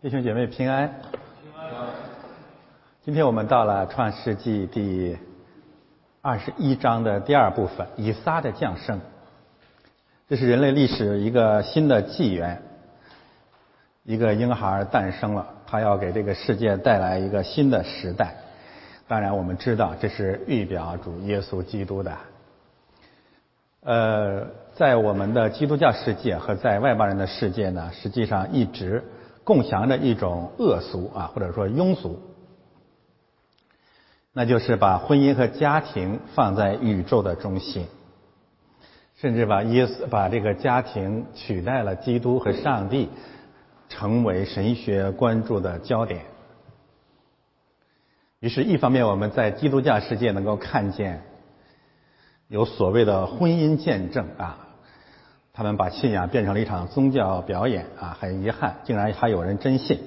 弟兄姐妹平安。今天我们到了创世纪第二十一章的第二部分，以撒的降生。这是人类历史一个新的纪元，一个婴孩诞生了，他要给这个世界带来一个新的时代。当然，我们知道这是预表主耶稣基督的。呃，在我们的基督教世界和在外邦人的世界呢，实际上一直共享着一种恶俗啊，或者说庸俗，那就是把婚姻和家庭放在宇宙的中心，甚至把耶稣把这个家庭取代了基督和上帝，成为神学关注的焦点。于是，一方面我们在基督教世界能够看见。有所谓的婚姻见证啊，他们把信仰变成了一场宗教表演啊，很遗憾，竟然还有人真信。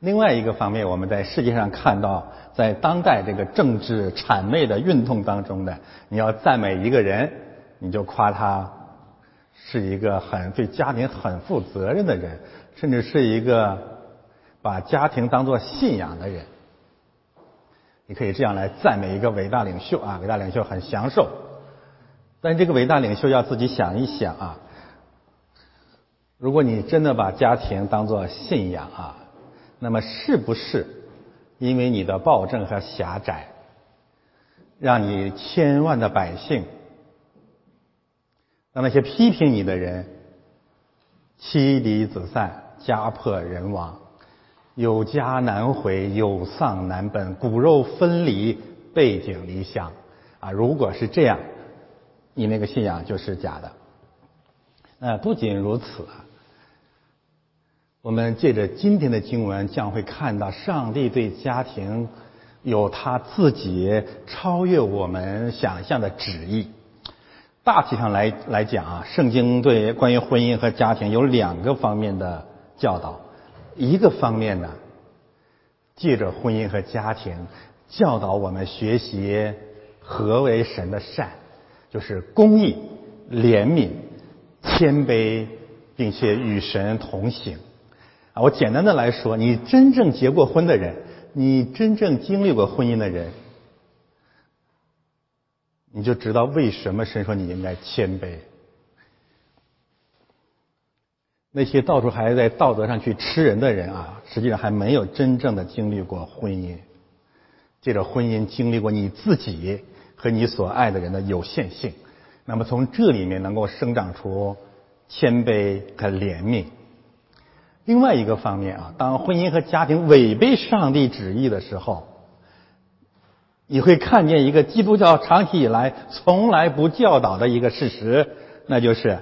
另外一个方面，我们在世界上看到，在当代这个政治谄媚的运动当中呢，你要赞美一个人，你就夸他是一个很对家庭很负责任的人，甚至是一个把家庭当做信仰的人。你可以这样来赞美一个伟大领袖啊，伟大领袖很享受。但这个伟大领袖要自己想一想啊，如果你真的把家庭当做信仰啊，那么是不是因为你的暴政和狭窄，让你千万的百姓，让那些批评你的人妻离子散、家破人亡、有家难回、有丧难奔、骨肉分离、背井离乡啊？如果是这样。你那个信仰就是假的。呃，不仅如此，我们借着今天的经文，将会看到上帝对家庭有他自己超越我们想象的旨意。大体上来来讲啊，圣经对关于婚姻和家庭有两个方面的教导。一个方面呢，借着婚姻和家庭教导我们学习何为神的善。就是公义、怜悯、谦卑，并且与神同行。啊，我简单的来说，你真正结过婚的人，你真正经历过婚姻的人，你就知道为什么神说你应该谦卑。那些到处还在道德上去吃人的人啊，实际上还没有真正的经历过婚姻，借着婚姻经历过你自己。和你所爱的人的有限性，那么从这里面能够生长出谦卑和怜悯。另外一个方面啊，当婚姻和家庭违背上帝旨意的时候，你会看见一个基督教长期以来从来不教导的一个事实，那就是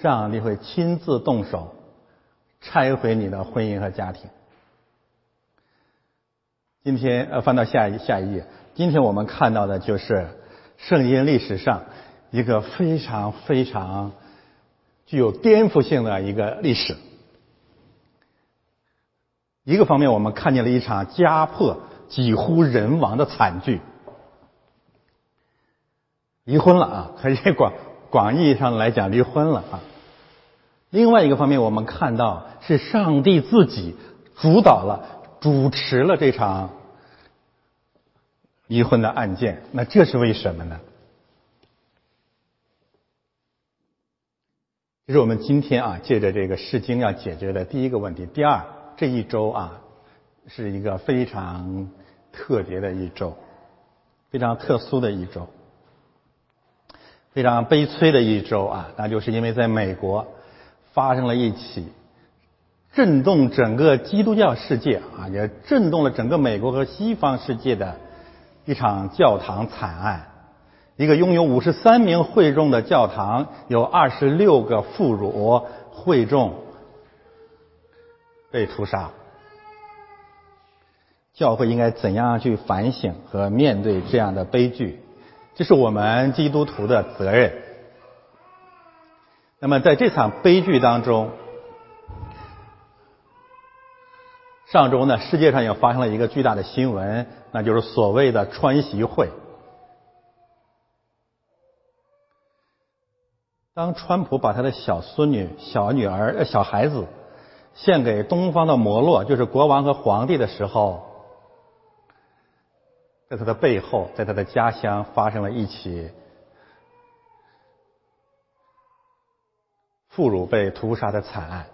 上帝会亲自动手拆毁你的婚姻和家庭。今天呃，翻到下一下一页。今天我们看到的就是圣经历史上一个非常非常具有颠覆性的一个历史。一个方面，我们看见了一场家破几乎人亡的惨剧，离婚了啊，可以广广义上来讲离婚了啊。另外一个方面，我们看到是上帝自己主导了、主持了这场。离婚的案件，那这是为什么呢？这是我们今天啊，借着这个《诗经》要解决的第一个问题。第二，这一周啊，是一个非常特别的一周，非常特殊的一周，非常悲催的一周啊，那就是因为在美国发生了一起震动整个基督教世界啊，也震动了整个美国和西方世界的。一场教堂惨案，一个拥有五十三名会众的教堂，有二十六个妇孺会众被屠杀。教会应该怎样去反省和面对这样的悲剧？这是我们基督徒的责任。那么，在这场悲剧当中，上周呢，世界上也发生了一个巨大的新闻。那就是所谓的川习会。当川普把他的小孙女、小女儿、小孩子献给东方的摩洛，就是国王和皇帝的时候，在他的背后，在他的家乡发生了一起妇孺被屠杀的惨案。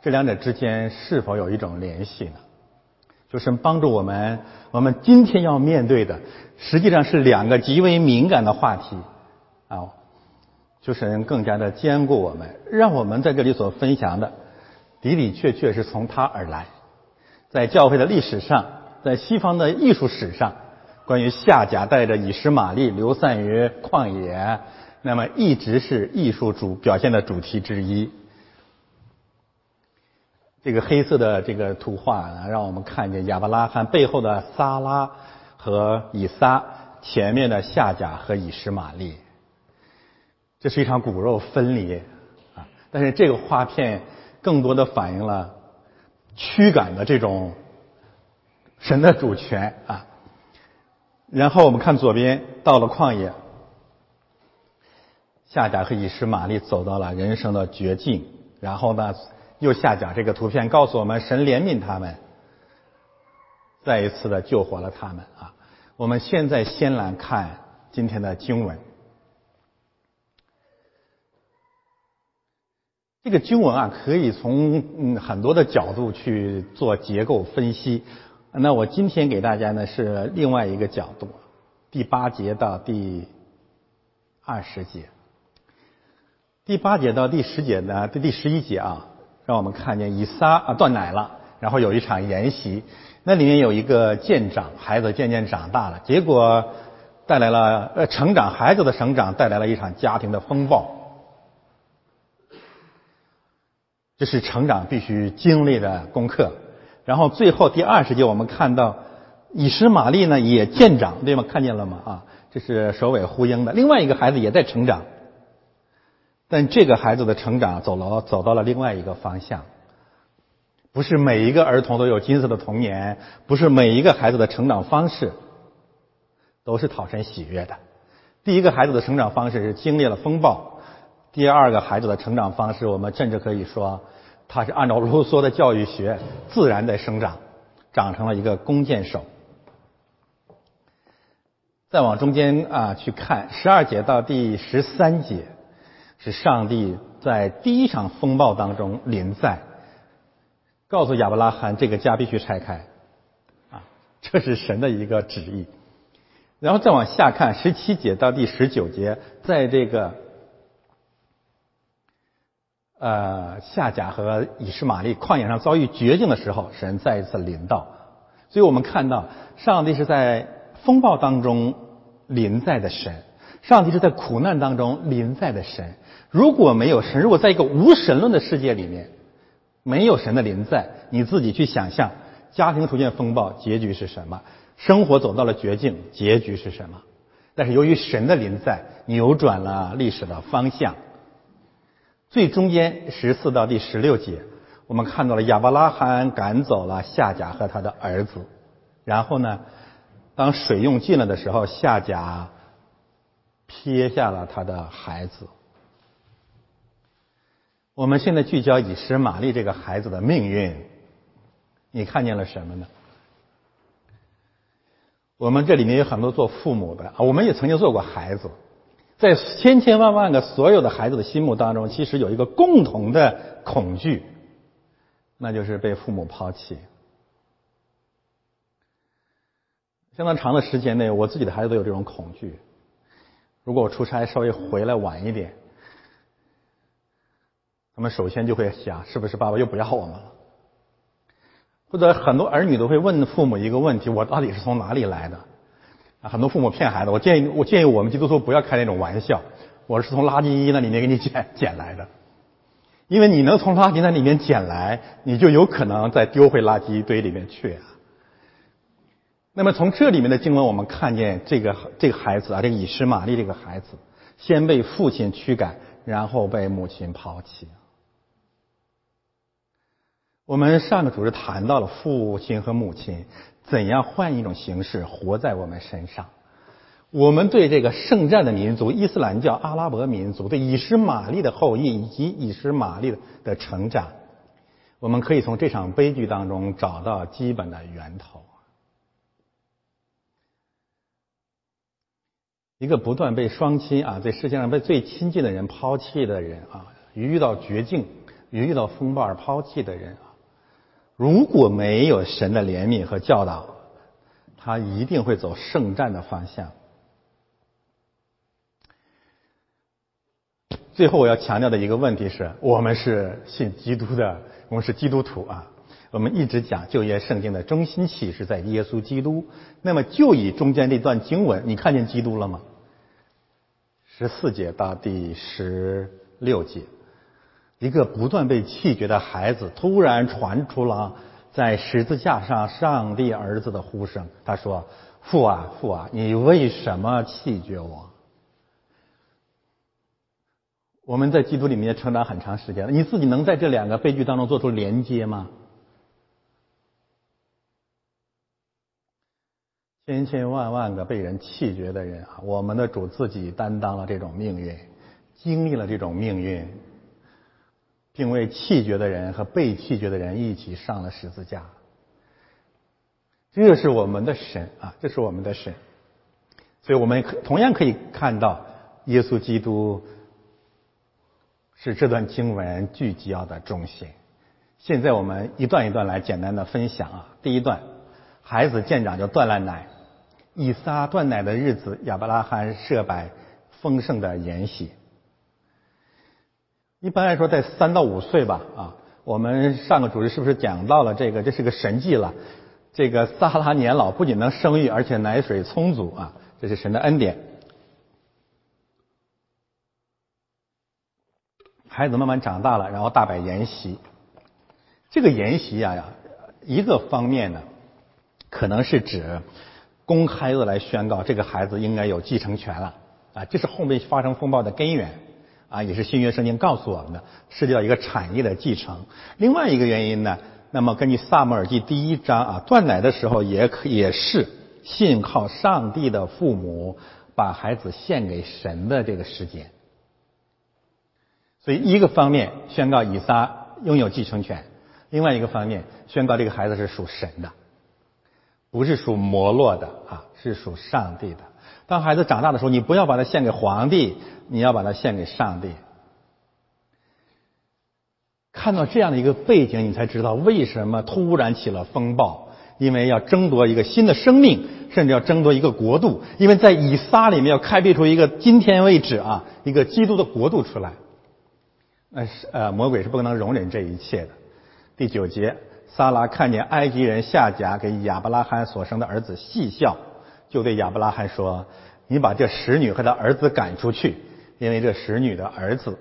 这两者之间是否有一种联系呢？就是帮助我们，我们今天要面对的，实际上是两个极为敏感的话题啊，就是更加的兼顾我们，让我们在这里所分享的的的确确是从他而来。在教会的历史上，在西方的艺术史上，关于夏甲带着以实玛利流散于旷野，那么一直是艺术主表现的主题之一。这个黑色的这个图画呢，让我们看见亚伯拉罕背后的撒拉和以撒，前面的夏甲和以实玛利。这是一场骨肉分离啊！但是这个画片更多的反映了驱赶的这种神的主权啊。然后我们看左边，到了旷野，夏甲和以实玛利走到了人生的绝境，然后呢？右下角这个图片告诉我们，神怜悯他们，再一次的救活了他们啊！我们现在先来看今天的经文。这个经文啊，可以从嗯很多的角度去做结构分析。那我今天给大家呢是另外一个角度，第八节到第二十节，第八节到第十节呢，第第十一节啊。让我们看见以撒啊断奶了，然后有一场筵席，那里面有一个渐长，孩子渐渐长大了，结果带来了呃成长，孩子的成长带来了一场家庭的风暴，这是成长必须经历的功课。然后最后第二十节我们看到以实玛利呢也见长，对吗？看见了吗？啊，这是首尾呼应的。另外一个孩子也在成长。但这个孩子的成长走了走到了另外一个方向，不是每一个儿童都有金色的童年，不是每一个孩子的成长方式都是讨神喜悦的。第一个孩子的成长方式是经历了风暴，第二个孩子的成长方式，我们甚至可以说，他是按照卢梭的教育学自然在生长，长成了一个弓箭手。再往中间啊去看十二节到第十三节。是上帝在第一场风暴当中临在，告诉亚伯拉罕这个家必须拆开，啊，这是神的一个旨意。然后再往下看十七节到第十九节，在这个呃夏甲和以实玛利旷野上遭遇绝境的时候，神再一次临到。所以我们看到上帝是在风暴当中临在的神，上帝是在苦难当中临在的神。如果没有神，如果在一个无神论的世界里面，没有神的临在，你自己去想象，家庭出现风暴，结局是什么？生活走到了绝境，结局是什么？但是由于神的临在，扭转了历史的方向。最中间十四到第十六节，我们看到了亚伯拉罕赶走了夏甲和他的儿子，然后呢，当水用尽了的时候，夏甲撇下了他的孩子。我们现在聚焦以实玛利这个孩子的命运，你看见了什么呢？我们这里面有很多做父母的啊，我们也曾经做过孩子，在千千万万个所有的孩子的心目当中，其实有一个共同的恐惧，那就是被父母抛弃。相当长的时间内，我自己的孩子都有这种恐惧。如果我出差稍微回来晚一点。他们首先就会想，是不是爸爸又不要我们了？或者很多儿女都会问父母一个问题：我到底是从哪里来的？啊，很多父母骗孩子。我建议，我建议我们基督徒不要开那种玩笑。我是从垃圾那里面给你 捡捡来的，因为你能从垃圾那里面捡来，你就有可能再丢回垃圾堆里面去啊。那么从这里面的经文，我们看见这个这个孩子啊，这个以实玛利这个孩子，先被父亲驱赶，然后被母亲抛弃。我们上个主日谈到了父亲和母亲怎样换一种形式活在我们身上。我们对这个圣战的民族——伊斯兰教、阿拉伯民族，对以实玛利的后裔以及以实玛利的成长，我们可以从这场悲剧当中找到基本的源头。一个不断被双亲啊，在世界上被最亲近的人抛弃的人啊，遇到绝境、遇到风暴而抛弃的人啊，如果没有神的怜悯和教导，他一定会走圣战的方向。最后我要强调的一个问题是我们是信基督的，我们是基督徒啊。我们一直讲旧约圣经的中心启示在耶稣基督，那么就以中间这段经文，你看见基督了吗？十四节到第十六节，一个不断被弃绝的孩子突然传出了在十字架上上帝儿子的呼声。他说：“父啊，父啊，你为什么弃绝我？”我们在基督里面成长很长时间了，你自己能在这两个悲剧当中做出连接吗？千千万万个被人弃绝的人啊，我们的主自己担当了这种命运，经历了这种命运，并为弃绝的人和被弃绝的人一起上了十字架。这是我们的神啊，这是我们的神。所以我们同样可以看到，耶稣基督是这段经文聚焦的中心。现在我们一段一段来简单的分享啊。第一段，孩子见长就断了奶。以撒断奶的日子，亚伯拉罕设摆丰盛的筵席。一般来说，在三到五岁吧，啊，我们上个主日是不是讲到了这个？这是个神迹了。这个撒哈拉年老不仅能生育，而且奶水充足啊，这是神的恩典。孩子慢慢长大了，然后大摆筵席。这个筵席呀，一个方面呢，可能是指。公开的来宣告这个孩子应该有继承权了啊，这是后面发生风暴的根源啊，也是新约圣经告诉我们的，涉及到一个产业的继承。另外一个原因呢，那么根据萨母尔记第一章啊，断奶的时候也可也是信靠上帝的父母把孩子献给神的这个时间。所以一个方面宣告以撒拥有继承权，另外一个方面宣告这个孩子是属神的。不是属摩洛的啊，是属上帝的。当孩子长大的时候，你不要把它献给皇帝，你要把它献给上帝。看到这样的一个背景，你才知道为什么突然起了风暴，因为要争夺一个新的生命，甚至要争夺一个国度。因为在以撒里面要开辟出一个今天为止啊，一个基督的国度出来。那是呃，魔鬼是不可能容忍这一切的。第九节。萨拉看见埃及人夏甲给亚伯拉罕所生的儿子细笑，就对亚伯拉罕说：“你把这使女和她儿子赶出去，因为这使女的儿子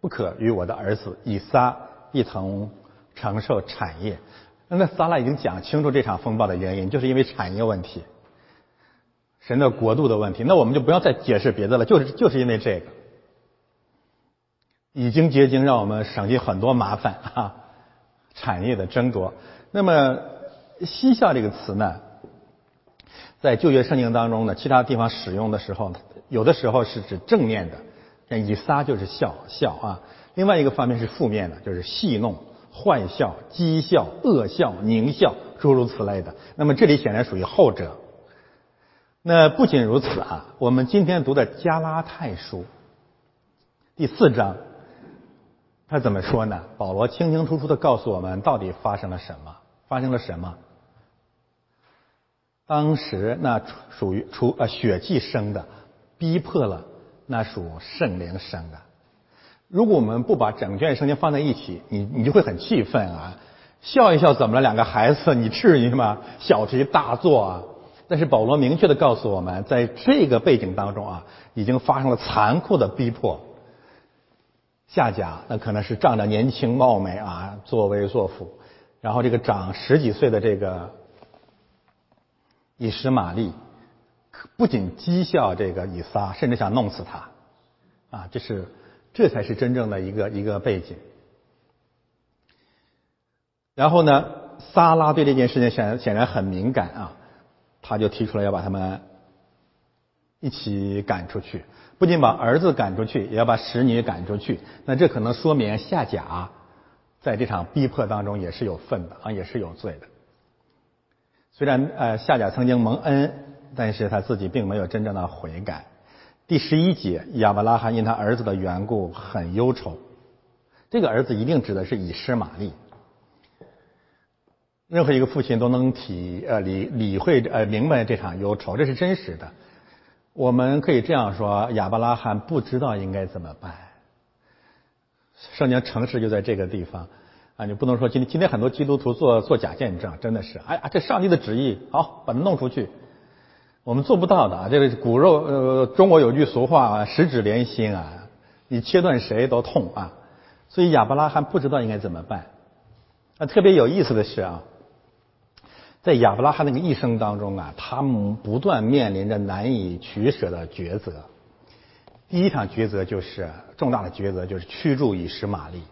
不可与我的儿子以撒一同承受产业。”那萨拉已经讲清楚这场风暴的原因，就是因为产业问题、神的国度的问题。那我们就不要再解释别的了，就是就是因为这个，已经结晶，让我们省去很多麻烦啊。产业的争夺。那么“嬉笑”这个词呢，在旧约圣经当中呢，其他地方使用的时候，有的时候是指正面的，像以撒就是笑笑啊；另外一个方面是负面的，就是戏弄、坏笑、讥笑、恶笑、狞笑，诸如此类的。那么这里显然属于后者。那不仅如此啊，我们今天读的加拉太书第四章。他怎么说呢？保罗清清楚楚的告诉我们，到底发生了什么？发生了什么？当时那属于出呃血气生的，逼迫了那属圣灵生的。如果我们不把整卷圣经放在一起，你你就会很气愤啊！笑一笑怎么了？两个孩子，你至于吗？小题大做啊！但是保罗明确的告诉我们，在这个背景当中啊，已经发生了残酷的逼迫。夏甲那可能是仗着年轻貌美啊，作威作福，然后这个长十几岁的这个以实玛利，不仅讥笑这个以撒，甚至想弄死他，啊，这是这才是真正的一个一个背景。然后呢，撒拉对这件事情显显然很敏感啊，他就提出来要把他们一起赶出去。不仅把儿子赶出去，也要把使女赶出去。那这可能说明夏甲在这场逼迫当中也是有份的啊，也是有罪的。虽然呃夏甲曾经蒙恩，但是他自己并没有真正的悔改。第十一节，亚伯拉罕因他儿子的缘故很忧愁。这个儿子一定指的是以实玛利。任何一个父亲都能体呃理理会呃明白这场忧愁，这是真实的。我们可以这样说：亚伯拉罕不知道应该怎么办。圣经城市就在这个地方啊！你不能说今天今天很多基督徒做做假见证，真的是哎呀，这上帝的旨意，好把它弄出去。我们做不到的啊！这个骨肉呃，中国有句俗话啊，“十指连心”啊，你切断谁都痛啊。所以亚伯拉罕不知道应该怎么办。那特别有意思的是啊。在亚伯拉罕那个一生当中啊，他们不断面临着难以取舍的抉择。第一场抉择就是重大的抉择，就是驱逐以实玛利。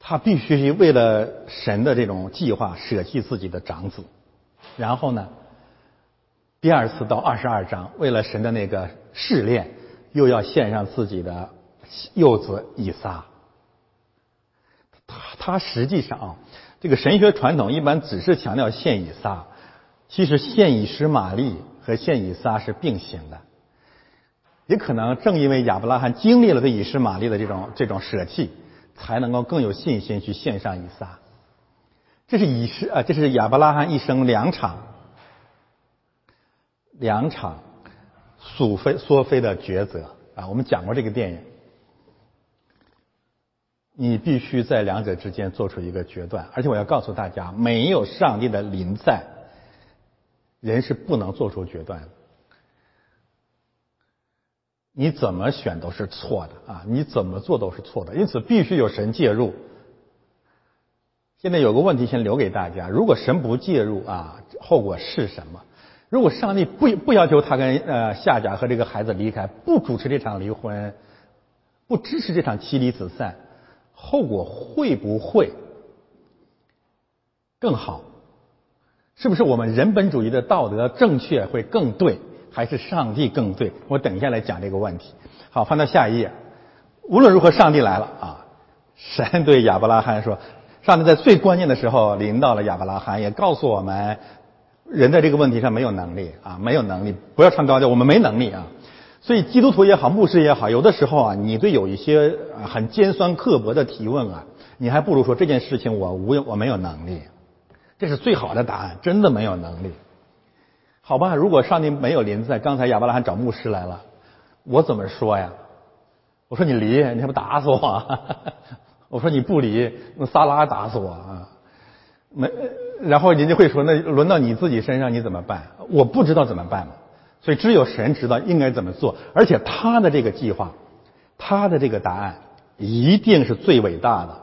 他必须是为了神的这种计划舍弃自己的长子。然后呢，第二次到二十二章，为了神的那个试炼，又要献上自己的幼子以撒。他他实际上啊。这个神学传统一般只是强调献以撒，其实献以实玛利和献以撒是并行的。也可能正因为亚伯拉罕经历了对以实玛利的这种这种舍弃，才能够更有信心去献上以撒。这是以是啊，这是亚伯拉罕一生两场两场苏菲索菲的抉择啊。我们讲过这个电影。你必须在两者之间做出一个决断，而且我要告诉大家，没有上帝的临在，人是不能做出决断的。你怎么选都是错的啊！你怎么做都是错的，因此必须有神介入。现在有个问题，先留给大家：如果神不介入啊，后果是什么？如果上帝不不要求他跟呃夏甲和这个孩子离开，不主持这场离婚，不支持这场妻离子散。后果会不会更好？是不是我们人本主义的道德正确会更对，还是上帝更对？我等一下来讲这个问题。好，翻到下一页。无论如何，上帝来了啊！神对亚伯拉罕说：“上帝在最关键的时候临到了亚伯拉罕，也告诉我们，人在这个问题上没有能力啊，没有能力。不要唱高调，我们没能力啊。”所以，基督徒也好，牧师也好，有的时候啊，你对有一些很尖酸刻薄的提问啊，你还不如说这件事情我无我没有能力，这是最好的答案，真的没有能力。好吧，如果上帝没有临在，刚才亚伯拉罕找牧师来了，我怎么说呀？我说你离，你还不打死我？我说你不离，那撒拉打死我啊？没，然后人家会说，那轮到你自己身上你怎么办？我不知道怎么办嘛。所以只有神知道应该怎么做，而且他的这个计划，他的这个答案一定是最伟大的，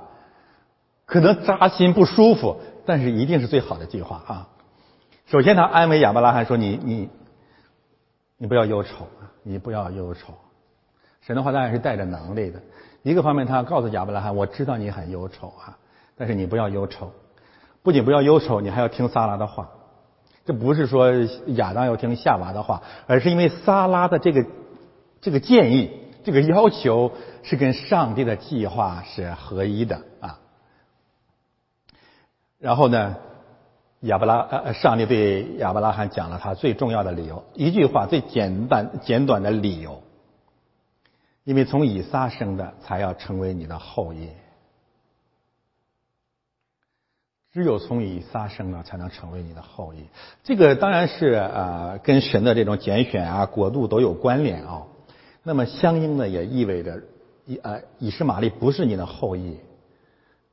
可能扎心不舒服，但是一定是最好的计划啊！首先，他安慰亚伯拉罕说：“你你你不要忧愁啊，你不要忧愁。”神的话当然是带着能力的。一个方面，他告诉亚伯拉罕：“我知道你很忧愁啊，但是你不要忧愁，不仅不要忧愁，你还要听撒拉的话。”这不是说亚当要听夏娃的话，而是因为撒拉的这个这个建议、这个要求是跟上帝的计划是合一的啊。然后呢，亚伯拉呃，上帝对亚伯拉罕讲了他最重要的理由，一句话最简单简短的理由，因为从以撒生的才要成为你的后裔。只有从以撒生的，才能成为你的后裔。这个当然是啊，跟神的这种拣选啊、国度都有关联啊。那么相应的也意味着，以啊以实玛利不是你的后裔，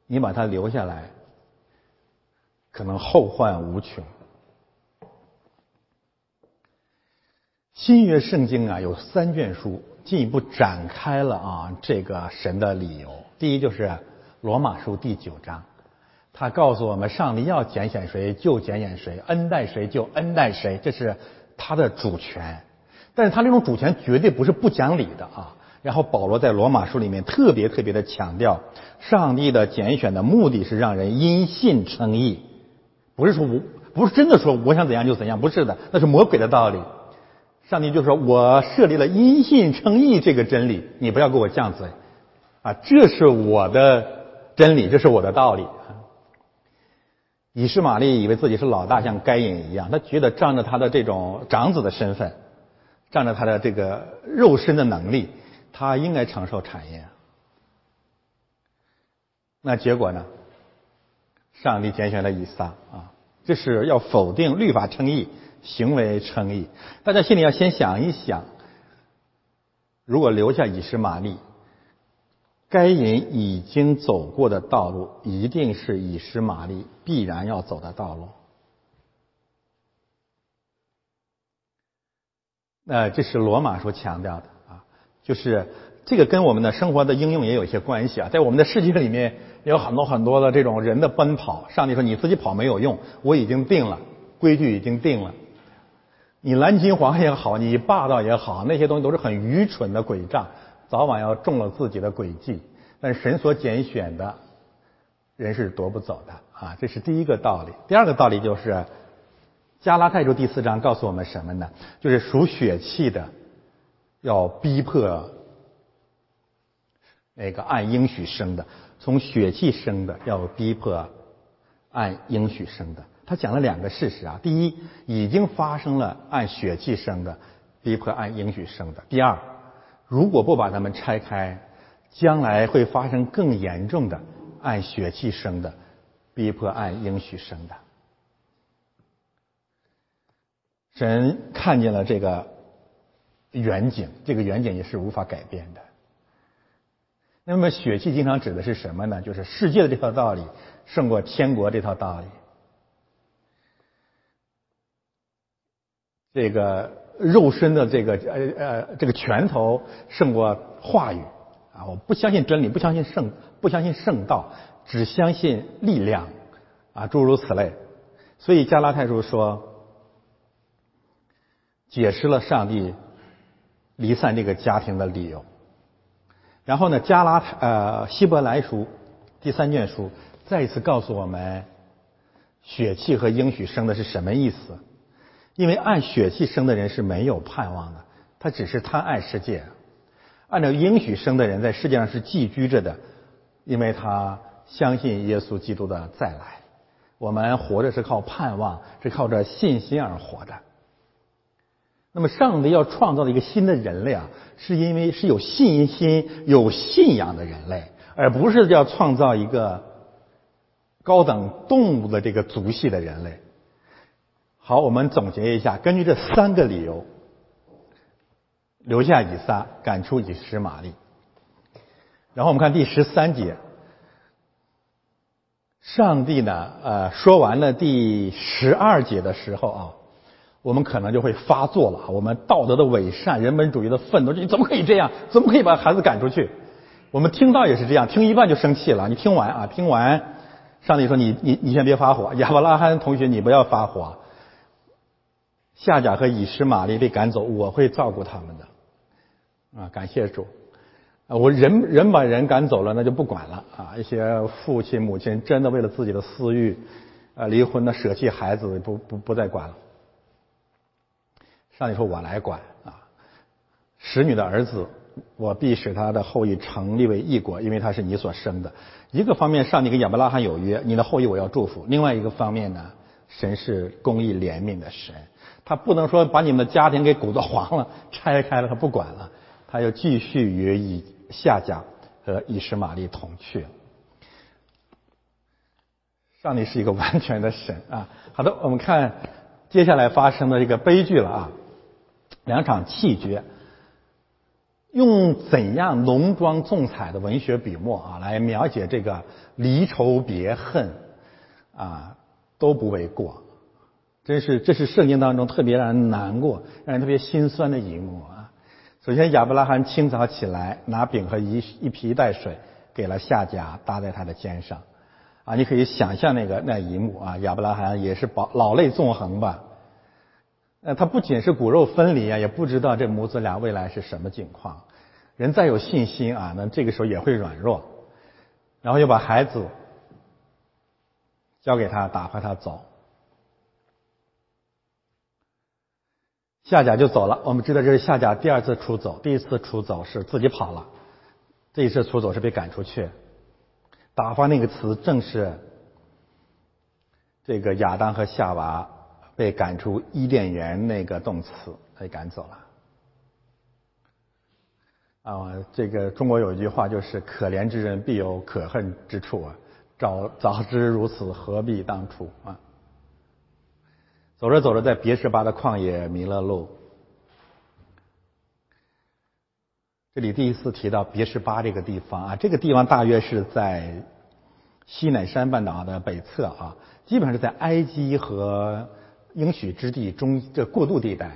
你把他留下来，可能后患无穷。新约圣经啊，有三卷书进一步展开了啊这个神的理由。第一就是罗马书第九章。他告诉我们，上帝要拣选谁就拣选谁，恩待谁就恩待谁，这是他的主权。但是他这种主权绝对不是不讲理的啊。然后保罗在罗马书里面特别特别的强调，上帝的拣选的目的是让人因信称义，不是说我不是真的说我想怎样就怎样，不是的，那是魔鬼的道理。上帝就说我设立了因信称义这个真理，你不要给我犟嘴啊，这是我的。真理，这是我的道理。以实玛利以为自己是老大，像该隐一样，他觉得仗着他的这种长子的身份，仗着他的这个肉身的能力，他应该承受产业。那结果呢？上帝拣选了以撒啊，这是要否定律法称义，行为称义。大家心里要先想一想，如果留下以实玛利。该隐已经走过的道路，一定是以实玛利必然要走的道路。那这是罗马所强调的啊，就是这个跟我们的生活的应用也有一些关系啊。在我们的世界里面，有很多很多的这种人的奔跑。上帝说：“你自己跑没有用，我已经定了规矩，已经定了。你蓝金黄也好，你霸道也好，那些东西都是很愚蠢的诡诈。”早晚要中了自己的诡计，但神所拣选的人是夺不走的啊！这是第一个道理。第二个道理就是加拉太书第四章告诉我们什么呢？就是属血气的要逼迫那个按应许生的，从血气生的要逼迫按应许生的。他讲了两个事实啊：第一，已经发生了按血气生的逼迫按应许生的；第二。如果不把它们拆开，将来会发生更严重的按血气生的逼迫按应许生的。神看见了这个远景，这个远景也是无法改变的。那么血气经常指的是什么呢？就是世界的这套道理胜过天国这套道理。这个。肉身的这个呃呃这个拳头胜过话语啊！我不相信真理，不相信圣，不相信圣道，只相信力量啊，诸如此类。所以加拉太书说，解释了上帝离散这个家庭的理由。然后呢，加拉呃希伯来书第三卷书再一次告诉我们，血气和应许生的是什么意思？因为按血气生的人是没有盼望的，他只是贪爱世界；按照应许生的人在世界上是寄居着的，因为他相信耶稣基督的再来。我们活着是靠盼望，是靠着信心而活的。那么，上帝要创造的一个新的人类啊，是因为是有信心、有信仰的人类，而不是要创造一个高等动物的这个族系的人类。好，我们总结一下，根据这三个理由，留下以撒，赶出以实玛利。然后我们看第十三节，上帝呢，呃，说完了第十二节的时候啊，我们可能就会发作了。我们道德的伪善、人本主义的愤怒，你怎么可以这样？怎么可以把孩子赶出去？我们听到也是这样，听一半就生气了。你听完啊，听完，上帝说你你你先别发火，亚伯拉罕同学你不要发火。夏甲和以实玛利被赶走，我会照顾他们的。啊，感谢主！啊，我人人把人赶走了，那就不管了啊。一些父亲母亲真的为了自己的私欲，啊，离婚的舍弃孩子，不不不再管了。上帝说：“我来管啊，使女的儿子，我必使他的后裔成立为异国，因为他是你所生的。”一个方面，上帝跟亚伯拉罕有约，你的后裔我要祝福；另外一个方面呢，神是公义怜悯的神。他不能说把你们的家庭给鼓捣黄了，拆开了他不管了，他要继续与以下家和以实玛利同去。上帝是一个完全的神啊！好的，我们看接下来发生的这个悲剧了啊，两场气绝，用怎样浓妆重彩的文学笔墨啊来描写这个离愁别恨啊都不为过。真是，这是圣经当中特别让人难过、让人特别心酸的一幕啊！首先，亚伯拉罕清早起来，拿饼和一一皮带水给了夏甲，搭在他的肩上。啊，你可以想象那个那一幕啊！亚伯拉罕也是饱老泪纵横吧？呃，他不仅是骨肉分离啊，也不知道这母子俩未来是什么境况。人再有信心啊，那这个时候也会软弱。然后又把孩子交给他，打发他走。夏甲就走了。我们知道这是夏甲第二次出走，第一次出走是自己跑了，这一次出走是被赶出去。打发那个词正是这个亚当和夏娃被赶出伊甸园那个动词被赶走了。啊，这个中国有一句话就是“可怜之人必有可恨之处啊，早早知如此，何必当初啊。”走着走着，在别什巴的旷野迷了路。这里第一次提到别什巴这个地方啊，这个地方大约是在西乃山半岛的北侧啊，基本上是在埃及和应许之地中这过渡地带。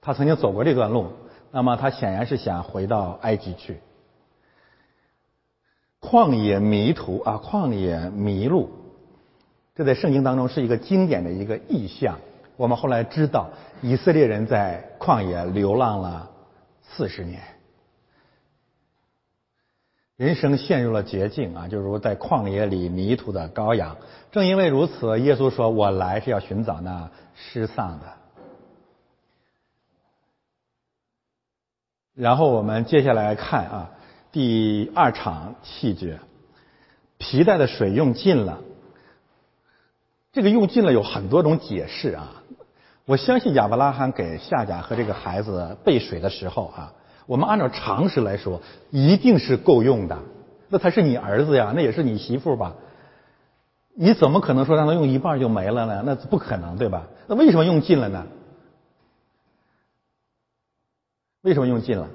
他曾经走过这段路，那么他显然是想回到埃及去。旷野迷途啊，旷野迷路，这在圣经当中是一个经典的一个意象。我们后来知道，以色列人在旷野流浪了四十年。人生陷入了绝境啊，就如在旷野里迷途的羔羊。正因为如此，耶稣说：“我来是要寻找那失丧的。”然后我们接下来看啊，第二场气绝，皮带的水用尽了。这个用尽了有很多种解释啊。我相信亚伯拉罕给夏甲和这个孩子备水的时候啊。我们按照常识来说，一定是够用的。那他是你儿子呀，那也是你媳妇吧？你怎么可能说让他用一半就没了呢？那不可能，对吧？那为什么用尽了呢？为什么用尽了？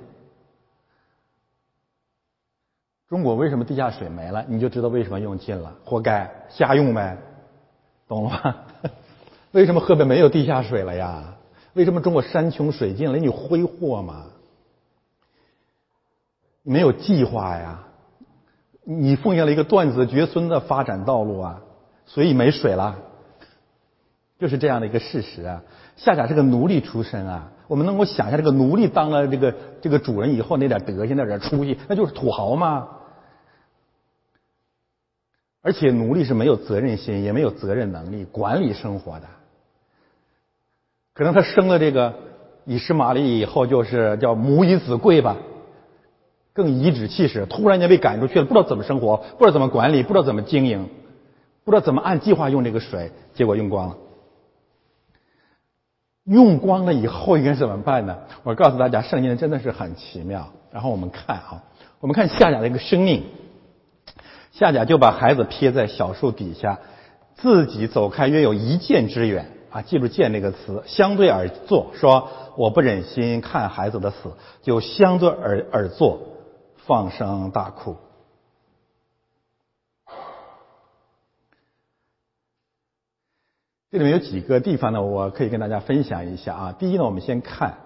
中国为什么地下水没了？你就知道为什么用尽了，活该瞎用呗，懂了吗？为什么河北没有地下水了呀？为什么中国山穷水尽了？你挥霍嘛？没有计划呀，你奉献了一个断子绝孙的发展道路啊，所以没水了，就是这样的一个事实啊。夏甲是个奴隶出身啊，我们能够想象这个奴隶当了这个这个主人以后那点德行那点出息，那就是土豪嘛。而且奴隶是没有责任心，也没有责任能力管理生活的，可能他生了这个以实玛利以后，就是叫母以子贵吧。更颐指气使，突然间被赶出去了，不知道怎么生活，不知道怎么管理，不知道怎么经营，不知道怎么按计划用这个水，结果用光了。用光了以后应该怎么办呢？我告诉大家，圣经真的是很奇妙。然后我们看啊，我们看夏甲的一个生命，夏甲就把孩子撇在小树底下，自己走开约有一箭之远啊，记住“箭”这个词，相对而坐，说我不忍心看孩子的死，就相对而而坐。放声大哭。这里面有几个地方呢，我可以跟大家分享一下啊。第一呢，我们先看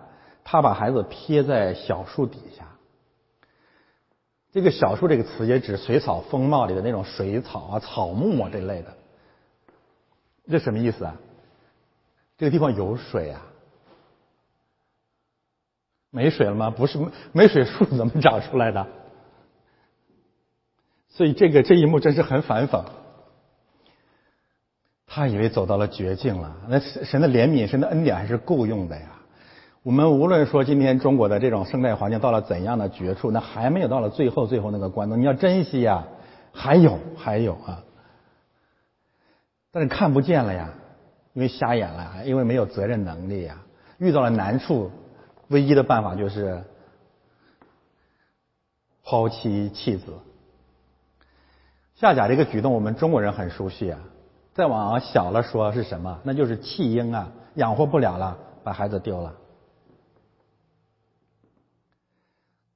他把孩子撇在小树底下。这个“小树”这个词也指水草丰茂里的那种水草啊、草木啊这类的。这什么意思啊？这个地方有水啊？没水了吗？不是，没水树怎么长出来的？所以这个这一幕真是很反讽。他以为走到了绝境了，那神的怜悯、神的恩典还是够用的呀。我们无论说今天中国的这种生态环境到了怎样的绝处，那还没有到了最后最后那个关头，你要珍惜呀。还有还有啊，但是看不见了呀，因为瞎眼了，因为没有责任能力呀，遇到了难处。唯一的办法就是抛妻弃子。夏甲这个举动，我们中国人很熟悉啊。再往小了说是什么？那就是弃婴啊，养活不了了，把孩子丢了。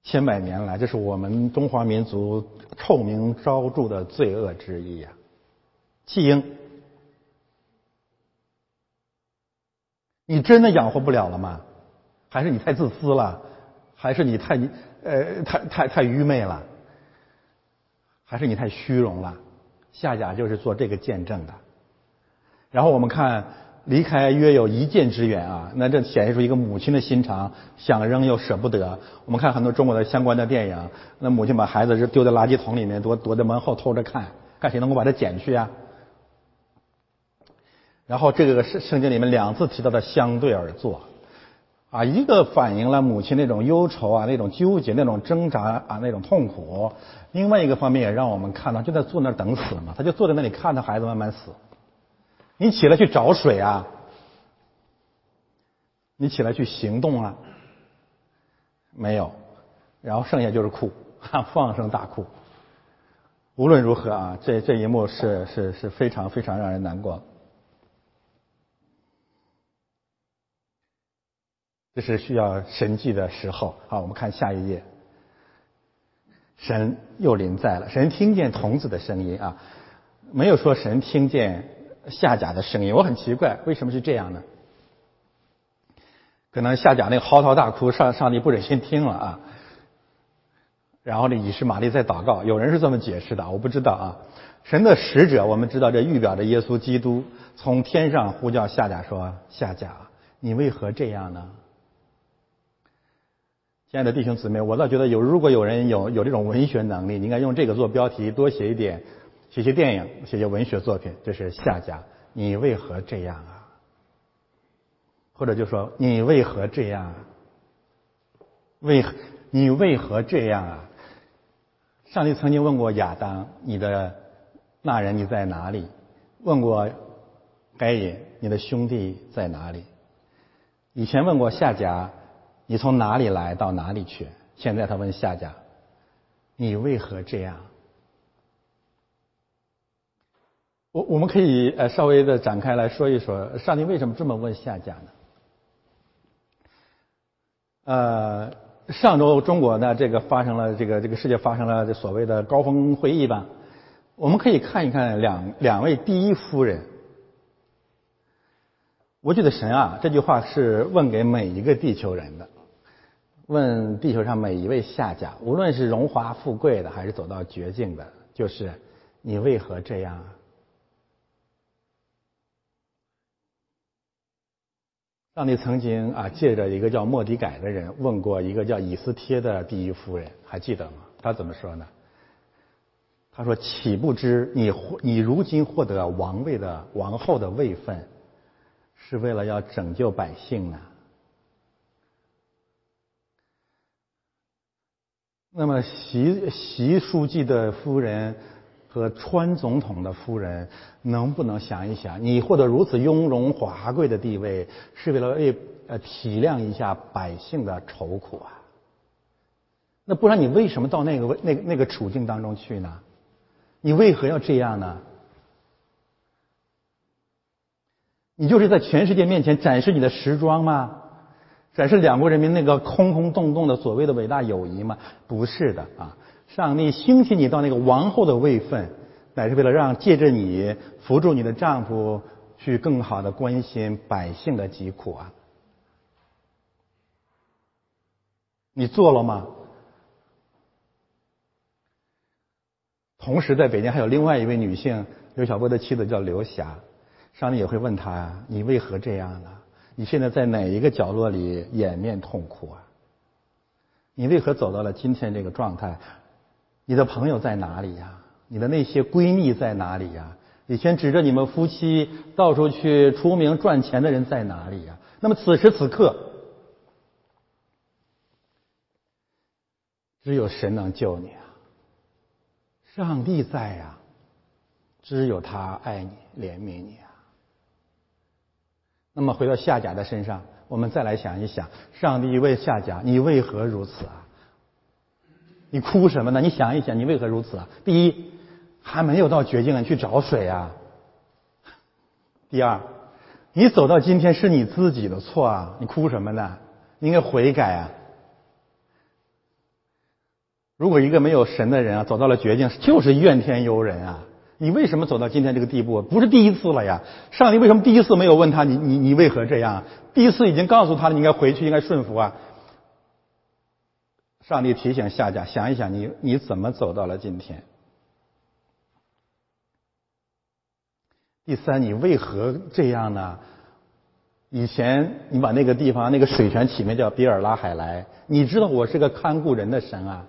千百年来，这是我们中华民族臭名昭著的罪恶之一呀，弃婴。你真的养活不了了吗？还是你太自私了，还是你太呃太太太愚昧了，还是你太虚荣了？夏甲就是做这个见证的。然后我们看离开约有一箭之远啊，那这显示出一个母亲的心肠，想扔又舍不得。我们看很多中国的相关的电影，那母亲把孩子是丢在垃圾桶里面，躲躲在门后偷着看，看谁能够把它捡去啊。然后这个圣圣经里面两次提到的相对而坐。啊，一个反映了母亲那种忧愁啊、那种纠结、那种挣扎啊、那种痛苦；另外一个方面也让我们看到，就在坐那儿等死嘛，他就坐在那里看着孩子慢慢死。你起来去找水啊，你起来去行动啊，没有，然后剩下就是哭，放声大哭。无论如何啊，这这一幕是是是非常非常让人难过。这是需要神迹的时候。好，我们看下一页。神又临在了，神听见童子的声音啊，没有说神听见夏甲的声音。我很奇怪，为什么是这样呢？可能夏甲那个嚎啕大哭，上上帝不忍心听了啊。然后呢，以实玛利在祷告，有人是这么解释的，我不知道啊。神的使者，我们知道这预表着耶稣基督从天上呼叫夏甲说：“夏甲，你为何这样呢？”亲爱的弟兄姊妹，我倒觉得有，如果有人有有这种文学能力，你应该用这个做标题，多写一点，写写电影，写写文学作品。这是夏家，你为何这样啊？或者就说你为何这样？啊为你为何这样啊？上帝曾经问过亚当：“你的那人你在哪里？”问过该隐：“你的兄弟在哪里？”以前问过夏甲。你从哪里来到哪里去？现在他问夏家：“你为何这样？”我我们可以呃稍微的展开来说一说，上帝为什么这么问夏家呢？呃，上周中国呢这个发生了这个这个世界发生了这所谓的高峰会议吧，我们可以看一看两两位第一夫人。我觉得神啊这句话是问给每一个地球人的。问地球上每一位下家，无论是荣华富贵的，还是走到绝境的，就是你为何这样？上帝曾经啊，借着一个叫莫迪改的人问过一个叫以斯帖的第一夫人，还记得吗？他怎么说呢？他说：“岂不知你你如今获得王位的王后的位分，是为了要拯救百姓呢？”那么，习习书记的夫人和川总统的夫人，能不能想一想，你获得如此雍容华贵的地位，是为了为呃体谅一下百姓的愁苦啊？那不然你为什么到那个那那个处境当中去呢？你为何要这样呢？你就是在全世界面前展示你的时装吗？展示两国人民那个空空洞洞的所谓的伟大友谊吗？不是的啊！上帝兴起你到那个王后的位分，乃是为了让借着你扶助你的丈夫，去更好的关心百姓的疾苦啊！你做了吗？同时，在北京还有另外一位女性，刘晓波的妻子叫刘霞，上帝也会问她呀：你为何这样呢？你现在在哪一个角落里掩面痛哭啊？你为何走到了今天这个状态？你的朋友在哪里呀？你的那些闺蜜在哪里呀？以前指着你们夫妻到处去出名赚钱的人在哪里呀？那么此时此刻，只有神能救你啊！上帝在呀，只有他爱你，怜悯你！那么回到夏甲的身上，我们再来想一想，上帝问夏甲：“你为何如此啊？你哭什么呢？你想一想，你为何如此啊？第一，还没有到绝境，你去找水啊。第二，你走到今天是你自己的错啊，你哭什么呢？应该悔改啊。如果一个没有神的人啊，走到了绝境，就是怨天尤人啊。”你为什么走到今天这个地步？不是第一次了呀！上帝为什么第一次没有问他你你你为何这样？第一次已经告诉他了，你应该回去，应该顺服啊！上帝提醒夏甲，想一想你你怎么走到了今天？第三，你为何这样呢？以前你把那个地方那个水泉起名叫比尔拉海莱，你知道我是个看顾人的神啊！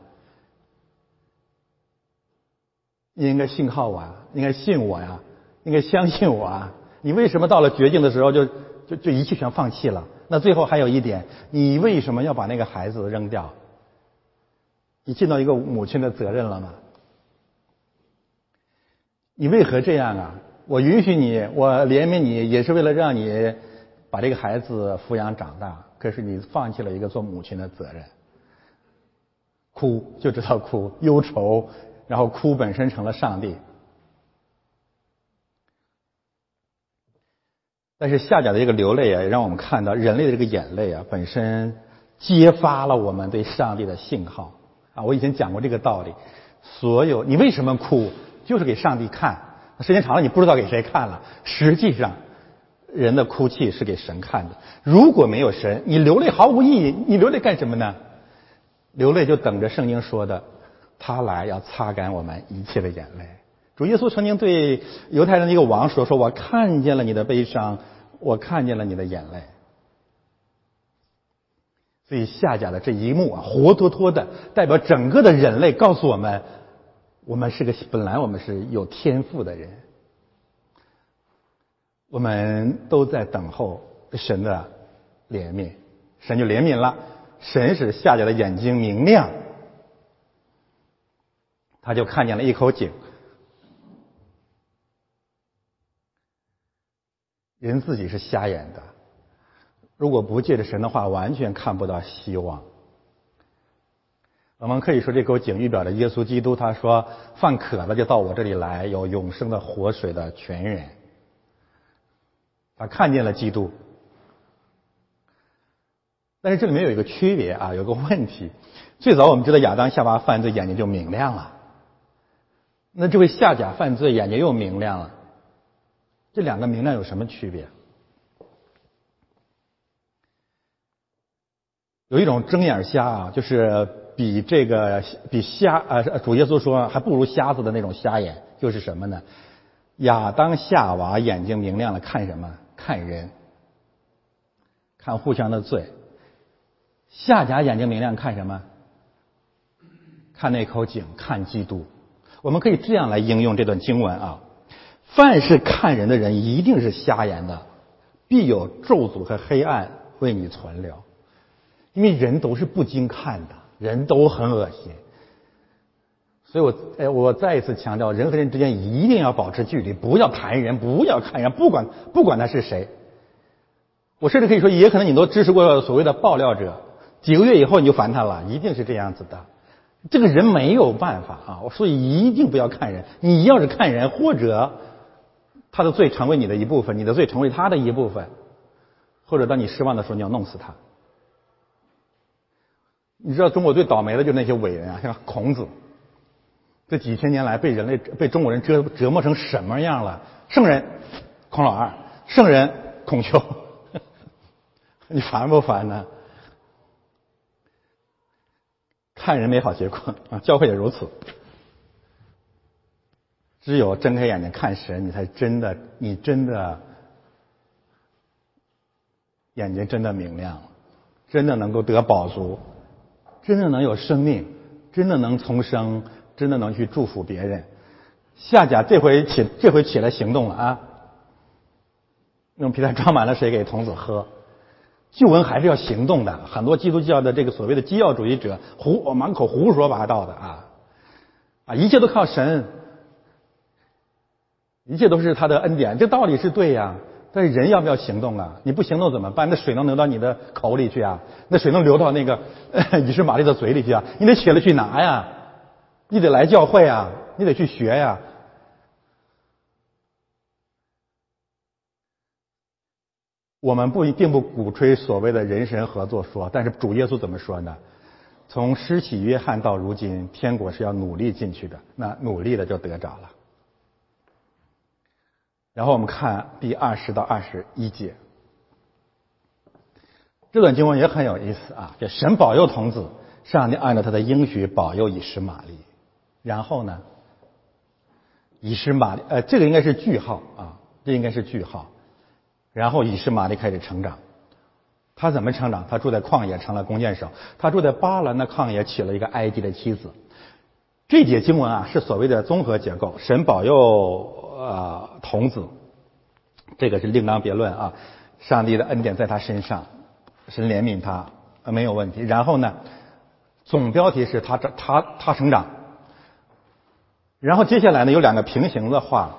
你应该信靠我啊，应该信我呀，应该相信我啊！你为什么到了绝境的时候就就就一切全放弃了？那最后还有一点，你为什么要把那个孩子扔掉？你尽到一个母亲的责任了吗？你为何这样啊？我允许你，我怜悯你，也是为了让你把这个孩子抚养长大。可是你放弃了一个做母亲的责任，哭就知道哭，忧愁，然后哭本身成了上帝。但是下甲的这个流泪啊，让我们看到人类的这个眼泪啊，本身揭发了我们对上帝的信号啊。我以前讲过这个道理，所有你为什么哭，就是给上帝看。时间长了，你不知道给谁看了。实际上，人的哭泣是给神看的。如果没有神，你流泪毫无意义。你流泪干什么呢？流泪就等着圣经说的，他来要擦干我们一切的眼泪。主耶稣曾经对犹太人的一个王说：“说我看见了你的悲伤，我看见了你的眼泪。”所以下甲的这一幕啊，活脱脱的代表整个的人类，告诉我们：我们是个本来我们是有天赋的人，我们都在等候神的怜悯，神就怜悯了，神使下甲的眼睛明亮，他就看见了一口井。人自己是瞎眼的，如果不借着神的话，完全看不到希望。我们可以说，这口井预表着耶稣基督。他说：“犯渴了就到我这里来，有永生的活水的泉源。”他看见了基督，但是这里面有一个区别啊，有个问题。最早我们知道亚当夏娃犯罪，眼睛就明亮了。那这位下甲犯罪，眼睛又明亮了。这两个明亮有什么区别？有一种睁眼瞎啊，就是比这个比瞎啊，主耶稣说还不如瞎子的那种瞎眼，就是什么呢？亚当夏娃眼睛明亮了，看什么？看人，看互相的罪。夏甲眼睛明亮，看什么？看那口井，看基督。我们可以这样来应用这段经文啊。凡是看人的人，一定是瞎眼的，必有咒诅和黑暗为你存留。因为人都是不经看的，人都很恶心。所以我哎，我再一次强调，人和人之间一定要保持距离，不要谈人，不要看人，不管不管他是谁。我甚至可以说，也可能你都支持过所谓的爆料者，几个月以后你就烦他了，一定是这样子的。这个人没有办法啊，所以一定不要看人。你要是看人，或者。他的罪成为你的一部分，你的罪成为他的一部分，或者当你失望的时候，你要弄死他。你知道中国最倒霉的就是那些伟人啊，像孔子，这几千年来被人类被中国人折折磨成什么样了？圣人孔老二，圣人孔丘，你烦不烦呢？看人没好结果啊，教会也如此。只有睁开眼睛看神，你才真的，你真的眼睛真的明亮了，真的能够得饱足，真的能有生命，真的能重生，真的能去祝福别人。夏甲这回起，这回起来行动了啊！用皮带装满了水给童子喝。救恩还是要行动的，很多基督教的这个所谓的基要主义者胡满口胡说八道的啊啊，一切都靠神。一切都是他的恩典，这道理是对呀。但是人要不要行动啊？你不行动怎么办？那水能流到你的口里去啊？那水能流到那个 你是玛丽的嘴里去啊？你得起来去拿呀，你得来教会啊，你得去学呀。我们不一并不鼓吹所谓的人神合作说，但是主耶稣怎么说呢？从施洗约翰到如今，天国是要努力进去的，那努力的就得着了。然后我们看第二十到二十一节，这段经文也很有意思啊。就神保佑童子，上帝按照他的应许保佑以实玛利。然后呢，以实玛利，呃，这个应该是句号啊，这应该是句号。然后以实玛利开始成长，他怎么成长？他住在旷野成了弓箭手，他住在巴兰的旷野娶了一个埃及的妻子。这节经文啊，是所谓的综合结构，神保佑。呃，童子，这个是另当别论啊。上帝的恩典在他身上，神怜悯他，没有问题。然后呢，总标题是他这他他成长。然后接下来呢，有两个平行的话：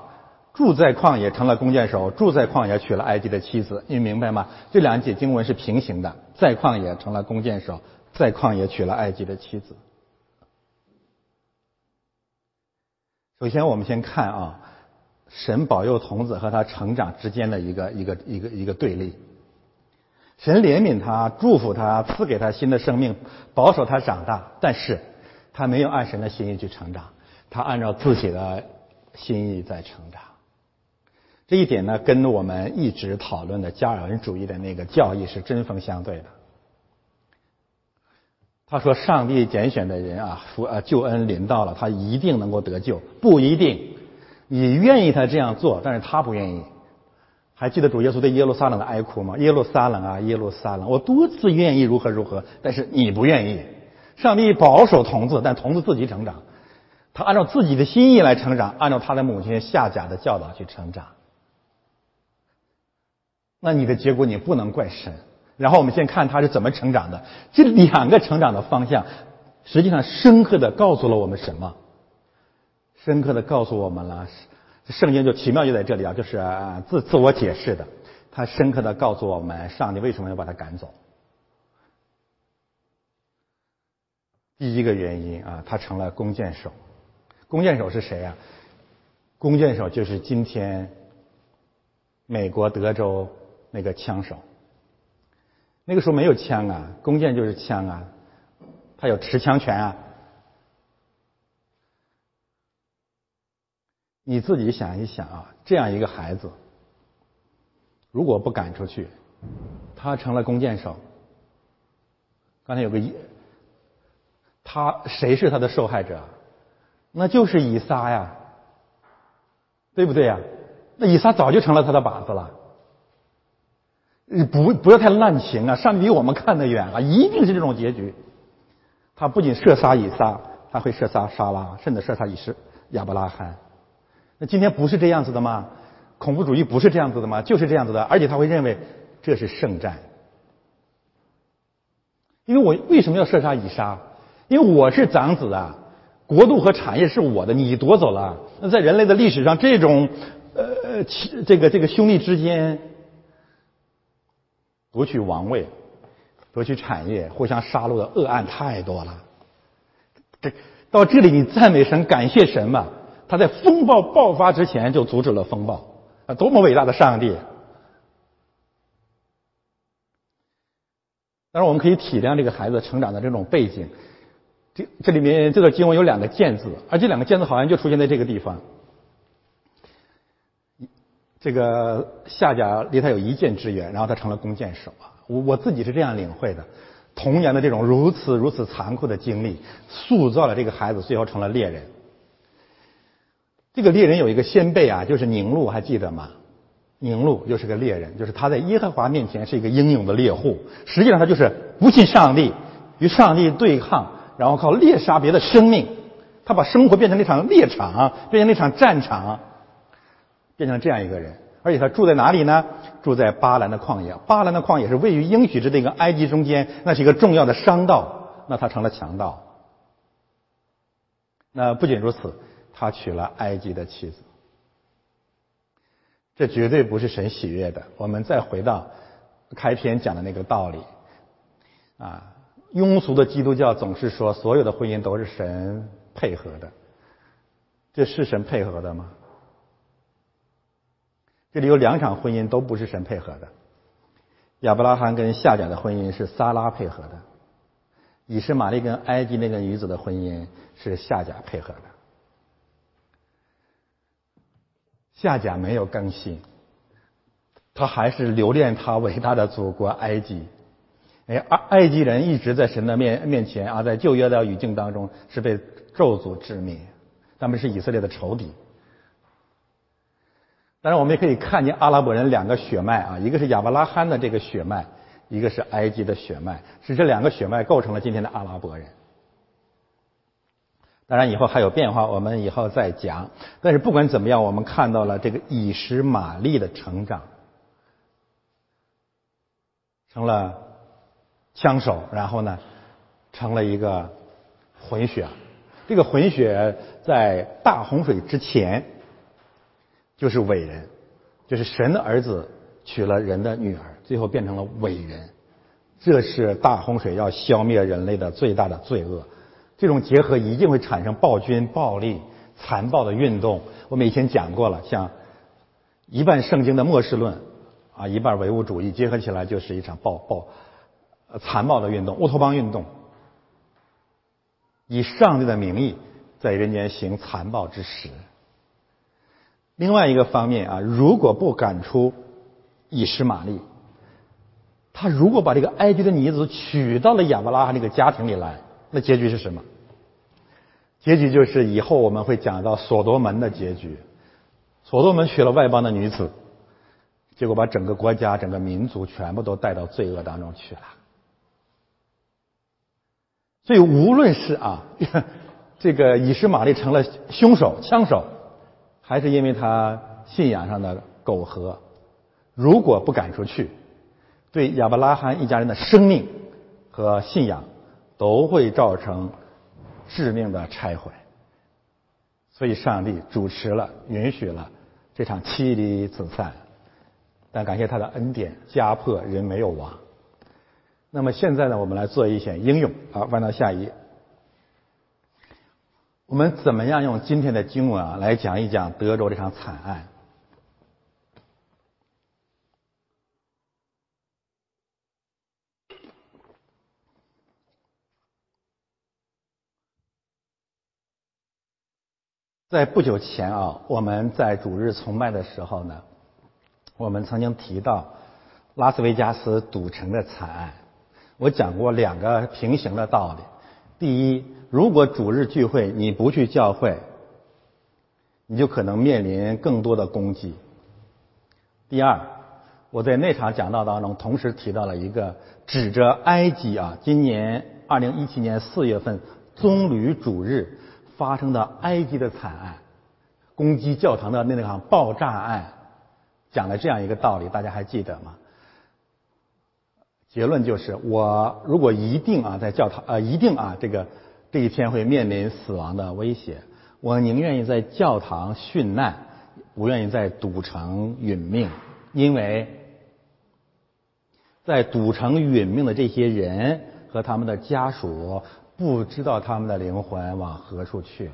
住在旷野成了弓箭手，住在旷野娶了埃及的妻子。你明白吗？这两节经文是平行的，在旷野成了弓箭手，在旷野娶了埃及的妻子。首先，我们先看啊，神保佑童子和他成长之间的一个一个一个一个对立。神怜悯他，祝福他，赐给他新的生命，保守他长大，但是他没有按神的心意去成长。他按照自己的心意在成长，这一点呢，跟我们一直讨论的加尔文主义的那个教义是针锋相对的。他说，上帝拣选的人啊，福呃救恩临到了，他一定能够得救，不一定。你愿意他这样做，但是他不愿意。还记得主耶稣对耶路撒冷的哀哭吗？耶路撒冷啊，耶路撒冷，我多次愿意如何如何，但是你不愿意。上帝保守童子，但童子自己成长。他按照自己的心意来成长，按照他的母亲夏甲的教导去成长。那你的结果你不能怪神。然后我们先看他是怎么成长的。这两个成长的方向，实际上深刻的告诉了我们什么？深刻的告诉我们了，圣经就奇妙就在这里啊，就是自自我解释的。他深刻的告诉我们，上帝为什么要把他赶走？第一个原因啊，他成了弓箭手。弓箭手是谁呀？弓箭手就是今天美国德州那个枪手。那个时候没有枪啊，弓箭就是枪啊，他有持枪权啊。你自己想一想啊，这样一个孩子，如果不赶出去，他成了弓箭手。刚才有个一，他谁是他的受害者？那就是以撒呀，对不对呀？那以撒早就成了他的靶子了。不不要太滥情啊！上帝比我们看得远啊，一定是这种结局。他不仅射杀以撒，他会射杀沙拉，甚至射杀以实亚伯拉罕。那今天不是这样子的吗？恐怖主义不是这样子的吗？就是这样子的，而且他会认为这是圣战。因为我为什么要射杀以撒？因为我是长子啊。国度和产业是我的，你夺走了。那在人类的历史上，这种呃，这个这个兄弟之间夺取王位、夺取产业、互相杀戮的恶案太多了。这到这里，你赞美神、感谢神吧。他在风暴爆发之前就阻止了风暴啊！多么伟大的上帝！当然，我们可以体谅这个孩子成长的这种背景。这这里面这个经文有两个“见”字，而这两个“见”字好像就出现在这个地方。这个夏家离他有一箭之远，然后他成了弓箭手啊！我我自己是这样领会的：童年的这种如此如此残酷的经历，塑造了这个孩子，最后成了猎人。这个猎人有一个先辈啊，就是宁禄，还记得吗？宁禄又是个猎人，就是他在耶和华面前是一个英勇的猎户，实际上他就是不信上帝，与上帝对抗。然后靠猎杀别的生命，他把生活变成那场猎场，变成那场战场，变成这样一个人。而且他住在哪里呢？住在巴兰的旷野。巴兰的旷野是位于应许之地跟埃及中间，那是一个重要的商道。那他成了强盗。那不仅如此，他娶了埃及的妻子。这绝对不是神喜悦的。我们再回到开篇讲的那个道理啊。庸俗的基督教总是说所有的婚姻都是神配合的，这是神配合的吗？这里有两场婚姻都不是神配合的，亚伯拉罕跟夏甲的婚姻是撒拉配合的，以实玛利跟埃及那个女子的婚姻是夏甲配合的，夏甲没有更新，他还是留恋他伟大的祖国埃及。哎，埃埃及人一直在神的面面前啊，在旧约的语境当中是被咒诅致灭，他们是以色列的仇敌。当然，我们也可以看见阿拉伯人两个血脉啊，一个是亚伯拉罕的这个血脉，一个是埃及的血脉，是这两个血脉构成了今天的阿拉伯人。当然，以后还有变化，我们以后再讲。但是不管怎么样，我们看到了这个以实玛利的成长，成了。枪手，然后呢，成了一个混血。这个混血在大洪水之前就是伟人，就是神的儿子娶了人的女儿，最后变成了伟人。这是大洪水要消灭人类的最大的罪恶。这种结合一定会产生暴君、暴力、残暴的运动。我们以前讲过了，像一半圣经的末世论啊，一半唯物主义结合起来，就是一场暴暴、呃残暴的运动——乌托邦运动。以上帝的名义在人间行残暴之实。另外一个方面啊，如果不赶出以实玛利，他如果把这个埃及的女子娶到了亚伯拉罕这个家庭里来，那结局是什么？结局就是以后我们会讲到所罗门的结局。所罗门娶了外邦的女子，结果把整个国家、整个民族全部都带到罪恶当中去了。所以，无论是啊，这个以实玛利成了凶手、枪手，还是因为他信仰上的苟合，如果不赶出去，对亚伯拉罕一家人的生命和信仰都会造成致命的拆毁。所以，上帝主持了、允许了这场妻离子散，但感谢他的恩典，家破人没有亡。那么现在呢，我们来做一些应用。好，翻到下一页。我们怎么样用今天的经文啊来讲一讲德州这场惨案？在不久前啊，我们在主日崇拜的时候呢，我们曾经提到拉斯维加斯赌城的惨案。我讲过两个平行的道理：第一，如果主日聚会你不去教会，你就可能面临更多的攻击；第二，我在那场讲道当中同时提到了一个指着埃及啊，今年二零一七年四月份棕榈主日发生的埃及的惨案，攻击教堂的那场爆炸案，讲了这样一个道理，大家还记得吗？结论就是，我如果一定啊在教堂啊一定啊这个这一天会面临死亡的威胁，我宁愿意在教堂殉难，不愿意在赌城殒命，因为在赌城殒命的这些人和他们的家属不知道他们的灵魂往何处去。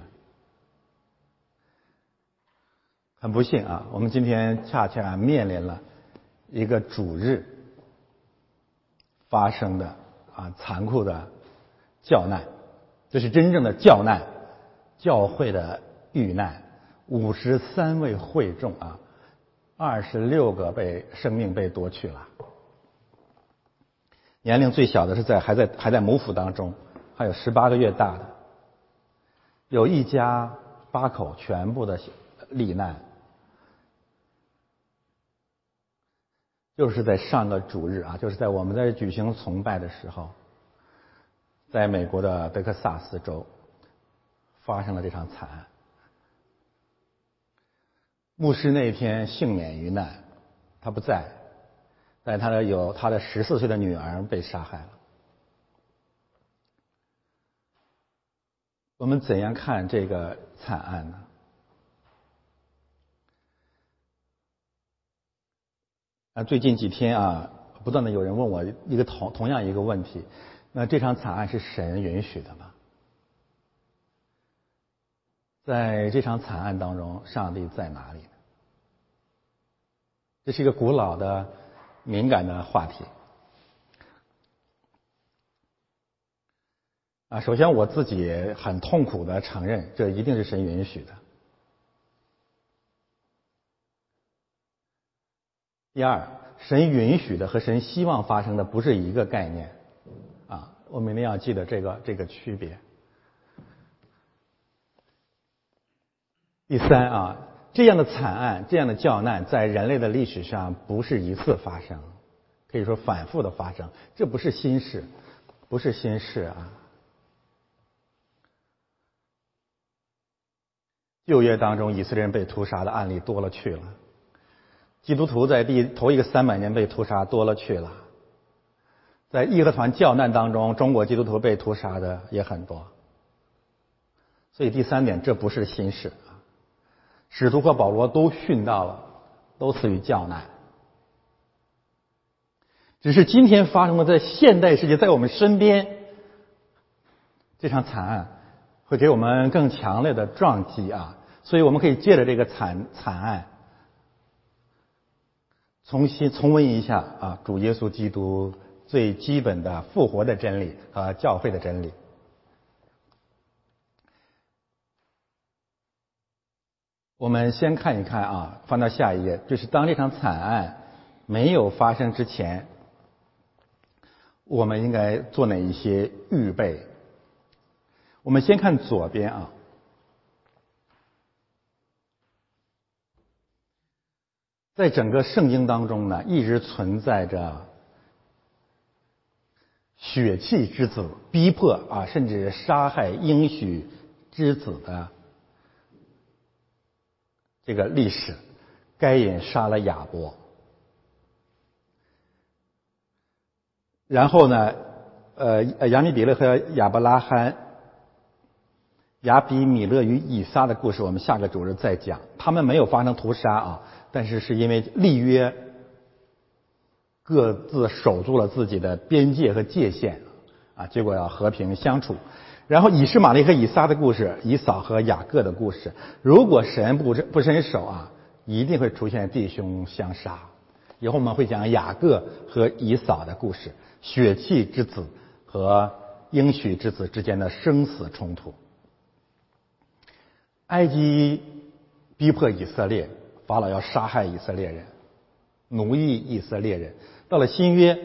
很不幸啊，我们今天恰恰面临了一个主日。发生的啊残酷的教难，这是真正的教难，教会的遇难，五十三位会众啊，二十六个被生命被夺去了，年龄最小的是在还在还在母腹当中，还有十八个月大的，有一家八口全部的罹难。就是在上个主日啊，就是在我们在举行崇拜的时候，在美国的德克萨斯州发生了这场惨案。牧师那天幸免于难，他不在，但他的有他的十四岁的女儿被杀害了。我们怎样看这个惨案呢？啊，最近几天啊，不断的有人问我一个同同样一个问题：那这场惨案是神允许的吗？在这场惨案当中，上帝在哪里呢？这是一个古老的、敏感的话题。啊，首先我自己很痛苦的承认，这一定是神允许的。第二，神允许的和神希望发生的不是一个概念，我们一定要记得这个这个区别。第三啊，这样的惨案、这样的教难，在人类的历史上不是一次发生，可以说反复的发生，这不是新事，不是新事啊。旧约当中，以色列人被屠杀的案例多了去了。基督徒在第头一个三百年被屠杀多了去了，在义和团教难当中，中国基督徒被屠杀的也很多。所以第三点，这不是新事啊。使徒和保罗都殉道了，都死于教难。只是今天发生的在现代世界，在我们身边这场惨案，会给我们更强烈的撞击啊！所以我们可以借着这个惨惨案，重新重温一下啊，主耶稣基督最基本的复活的真理和教会的真理。我们先看一看啊，翻到下一页，就是当这场惨案没有发生之前，我们应该做哪一些预备？我们先看左边啊，在整个圣经当中呢，一直存在着血气之子逼迫啊，甚至杀害应许之子的。这个历史，该隐杀了亚伯，然后呢，呃，亚米比勒和亚伯拉罕、亚比米勒与以撒的故事，我们下个主日再讲。他们没有发生屠杀啊，但是是因为立约，各自守住了自己的边界和界限啊，结果要和平相处。然后以实玛利和以撒的故事，以扫和雅各的故事。如果神不不伸手啊，一定会出现弟兄相杀。以后我们会讲雅各和以扫的故事，血气之子和应许之子之间的生死冲突。埃及逼迫以色列，法老要杀害以色列人，奴役以色列人。到了新约。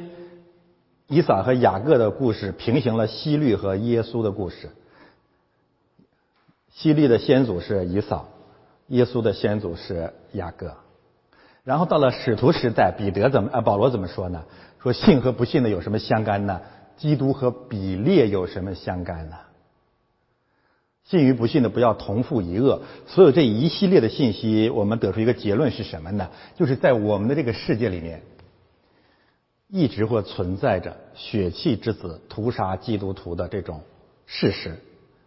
以撒和雅各的故事平行了希律和耶稣的故事。希律的先祖是以扫，耶稣的先祖是雅各。然后到了使徒时代，彼得怎么啊？保罗怎么说呢？说信和不信的有什么相干呢？基督和比列有什么相干呢？信与不信的不要同父一恶。所有这一系列的信息，我们得出一个结论是什么呢？就是在我们的这个世界里面。一直会存在着血气之子屠杀基督徒的这种事实，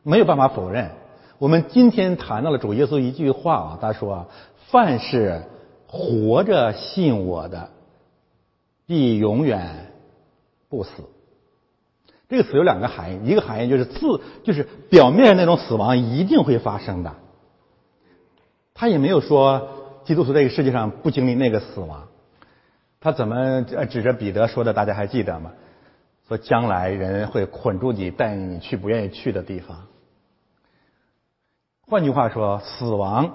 没有办法否认。我们今天谈到了主耶稣一句话啊，他说：“凡是活着信我的，必永远不死。”这个死有两个含义，一个含义就是自，就是表面那种死亡一定会发生的。他也没有说基督徒这个世界上不经历那个死亡。他怎么指着彼得说的？大家还记得吗？说将来人会捆住你，带你去不愿意去的地方。换句话说，死亡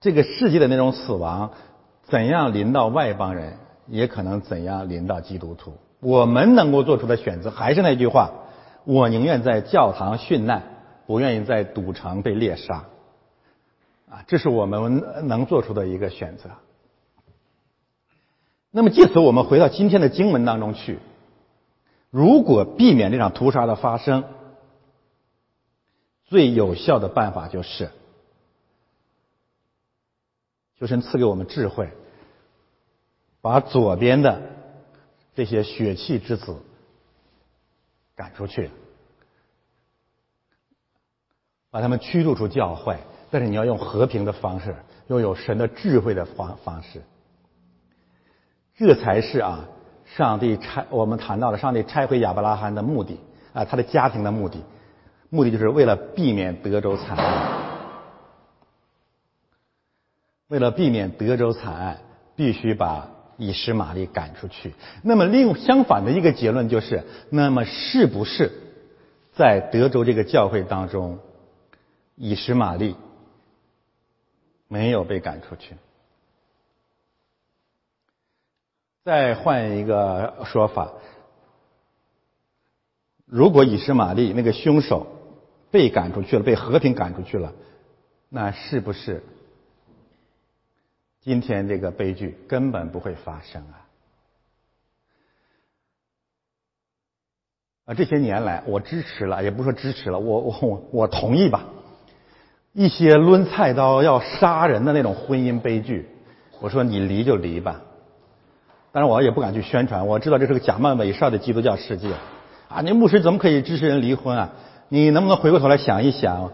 这个世界的那种死亡，怎样临到外邦人，也可能怎样临到基督徒。我们能够做出的选择，还是那句话：我宁愿在教堂殉难，不愿意在赌城被猎杀。啊，这是我们能做出的一个选择。那么，借此我们回到今天的经文当中去。如果避免这场屠杀的发生，最有效的办法就是，求神赐给我们智慧，把左边的这些血气之子赶出去，把他们驱逐出教会。但是你要用和平的方式，又有神的智慧的方方式。这才是啊，上帝拆我们谈到了上帝拆毁亚伯拉罕的目的啊，他的家庭的目的，目的就是为了避免德州惨案。为了避免德州惨案，必须把以实玛利赶出去。那么，另相反的一个结论就是，那么是不是在德州这个教会当中，以实玛利没有被赶出去？再换一个说法，如果以实玛利那个凶手被赶出去了，被和平赶出去了，那是不是今天这个悲剧根本不会发生啊？啊，这些年来我支持了，也不说支持了，我我我同意吧。一些抡菜刀要杀人的那种婚姻悲剧，我说你离就离吧。当然我也不敢去宣传，我知道这是个假冒伪善的基督教世界。啊，你牧师怎么可以支持人离婚啊？你能不能回过头来想一想，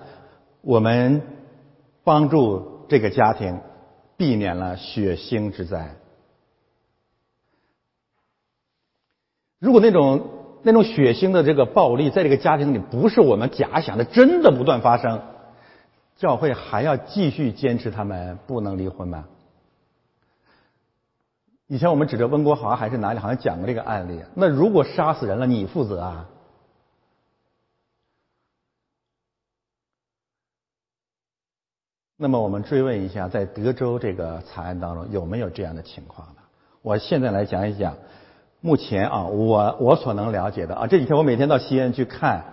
我们帮助这个家庭避免了血腥之灾？如果那种那种血腥的这个暴力在这个家庭里不是我们假想的，真的不断发生，教会还要继续坚持他们不能离婚吗？以前我们指着温国华还是哪里好像讲过这个案例。那如果杀死人了，你负责啊？那么我们追问一下，在德州这个惨案当中有没有这样的情况呢？我现在来讲一讲，目前啊，我我所能了解的啊，这几天我每天到西安去看，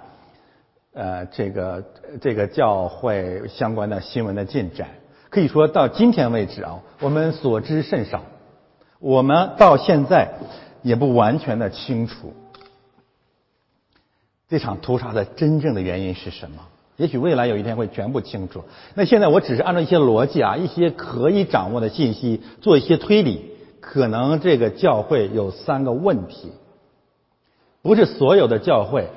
呃，这个这个教会相关的新闻的进展，可以说到今天为止啊，我们所知甚少。我们到现在也不完全的清楚这场屠杀的真正的原因是什么。也许未来有一天会全部清楚。那现在我只是按照一些逻辑啊，一些可以掌握的信息做一些推理。可能这个教会有三个问题：不是所有的教会，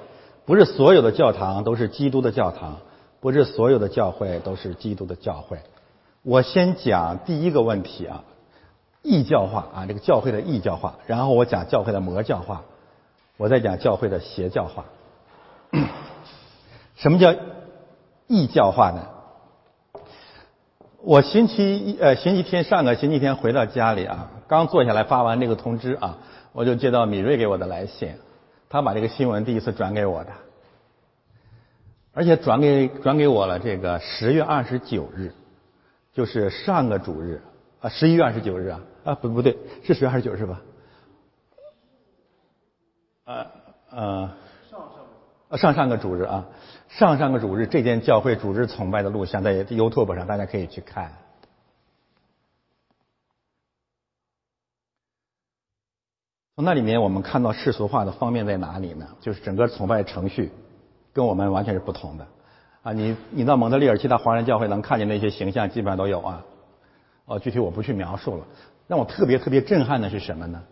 不是所有的教堂都是基督的教堂，不是所有的教会都是基督的教会。我先讲第一个问题啊。异教化啊，这个教会的异教化，然后我讲教会的魔教化，我再讲教会的邪教化。什么叫异教化呢？我星期一呃星期天上个星期天回到家里啊，刚坐下来发完这个通知啊，我就接到米瑞给我的来信，他把这个新闻第一次转给我的，而且转给转给我了这个十月二十九日，就是上个主日啊，十一月二十九日啊。啊，不不对，是十月二十九是吧？呃呃，上上上上个主日啊，上上个主日，这间教会主日崇拜的录像在 YouTube 上，大家可以去看。从那里面我们看到世俗化的方面在哪里呢？就是整个崇拜程序跟我们完全是不同的啊！你你到蒙特利尔其他华人教会能看见那些形象，基本上都有啊。哦，具体我不去描述了。让我特别特别震撼的是什么呢？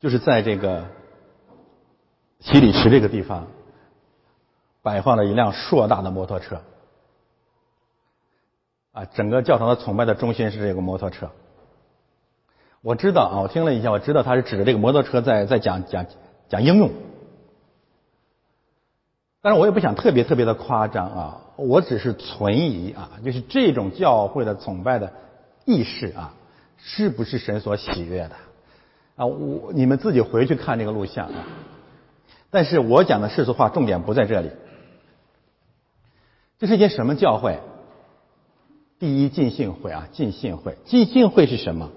就是在这个洗礼池这个地方，摆放了一辆硕大的摩托车。啊，整个教堂的崇拜的中心是这个摩托车。我知道啊，我听了一下，我知道他是指着这个摩托车在在讲讲讲应用。但是我也不想特别特别的夸张啊，我只是存疑啊，就是这种教会的崇拜的。意识啊，是不是神所喜悦的啊？我你们自己回去看这个录像啊。但是我讲的世俗化重点不在这里。这是一些什么教会？第一浸信会啊，浸信会。浸信会是什么？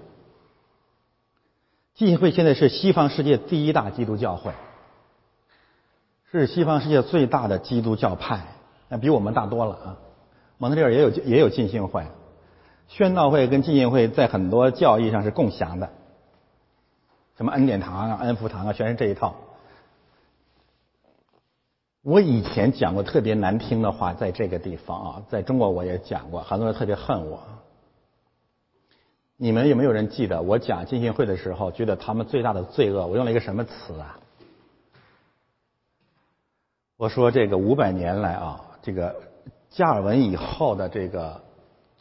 浸信会现在是西方世界第一大基督教会，是西方世界最大的基督教派，那比我们大多了啊。蒙特利尔也有也有浸信会。宣道会跟浸信会在很多教义上是共享的，什么恩典堂啊、恩福堂啊，全是这一套。我以前讲过特别难听的话，在这个地方啊，在中国我也讲过，很多人特别恨我。你们有没有人记得我讲浸信会的时候，觉得他们最大的罪恶，我用了一个什么词啊？我说这个五百年来啊，这个加尔文以后的这个。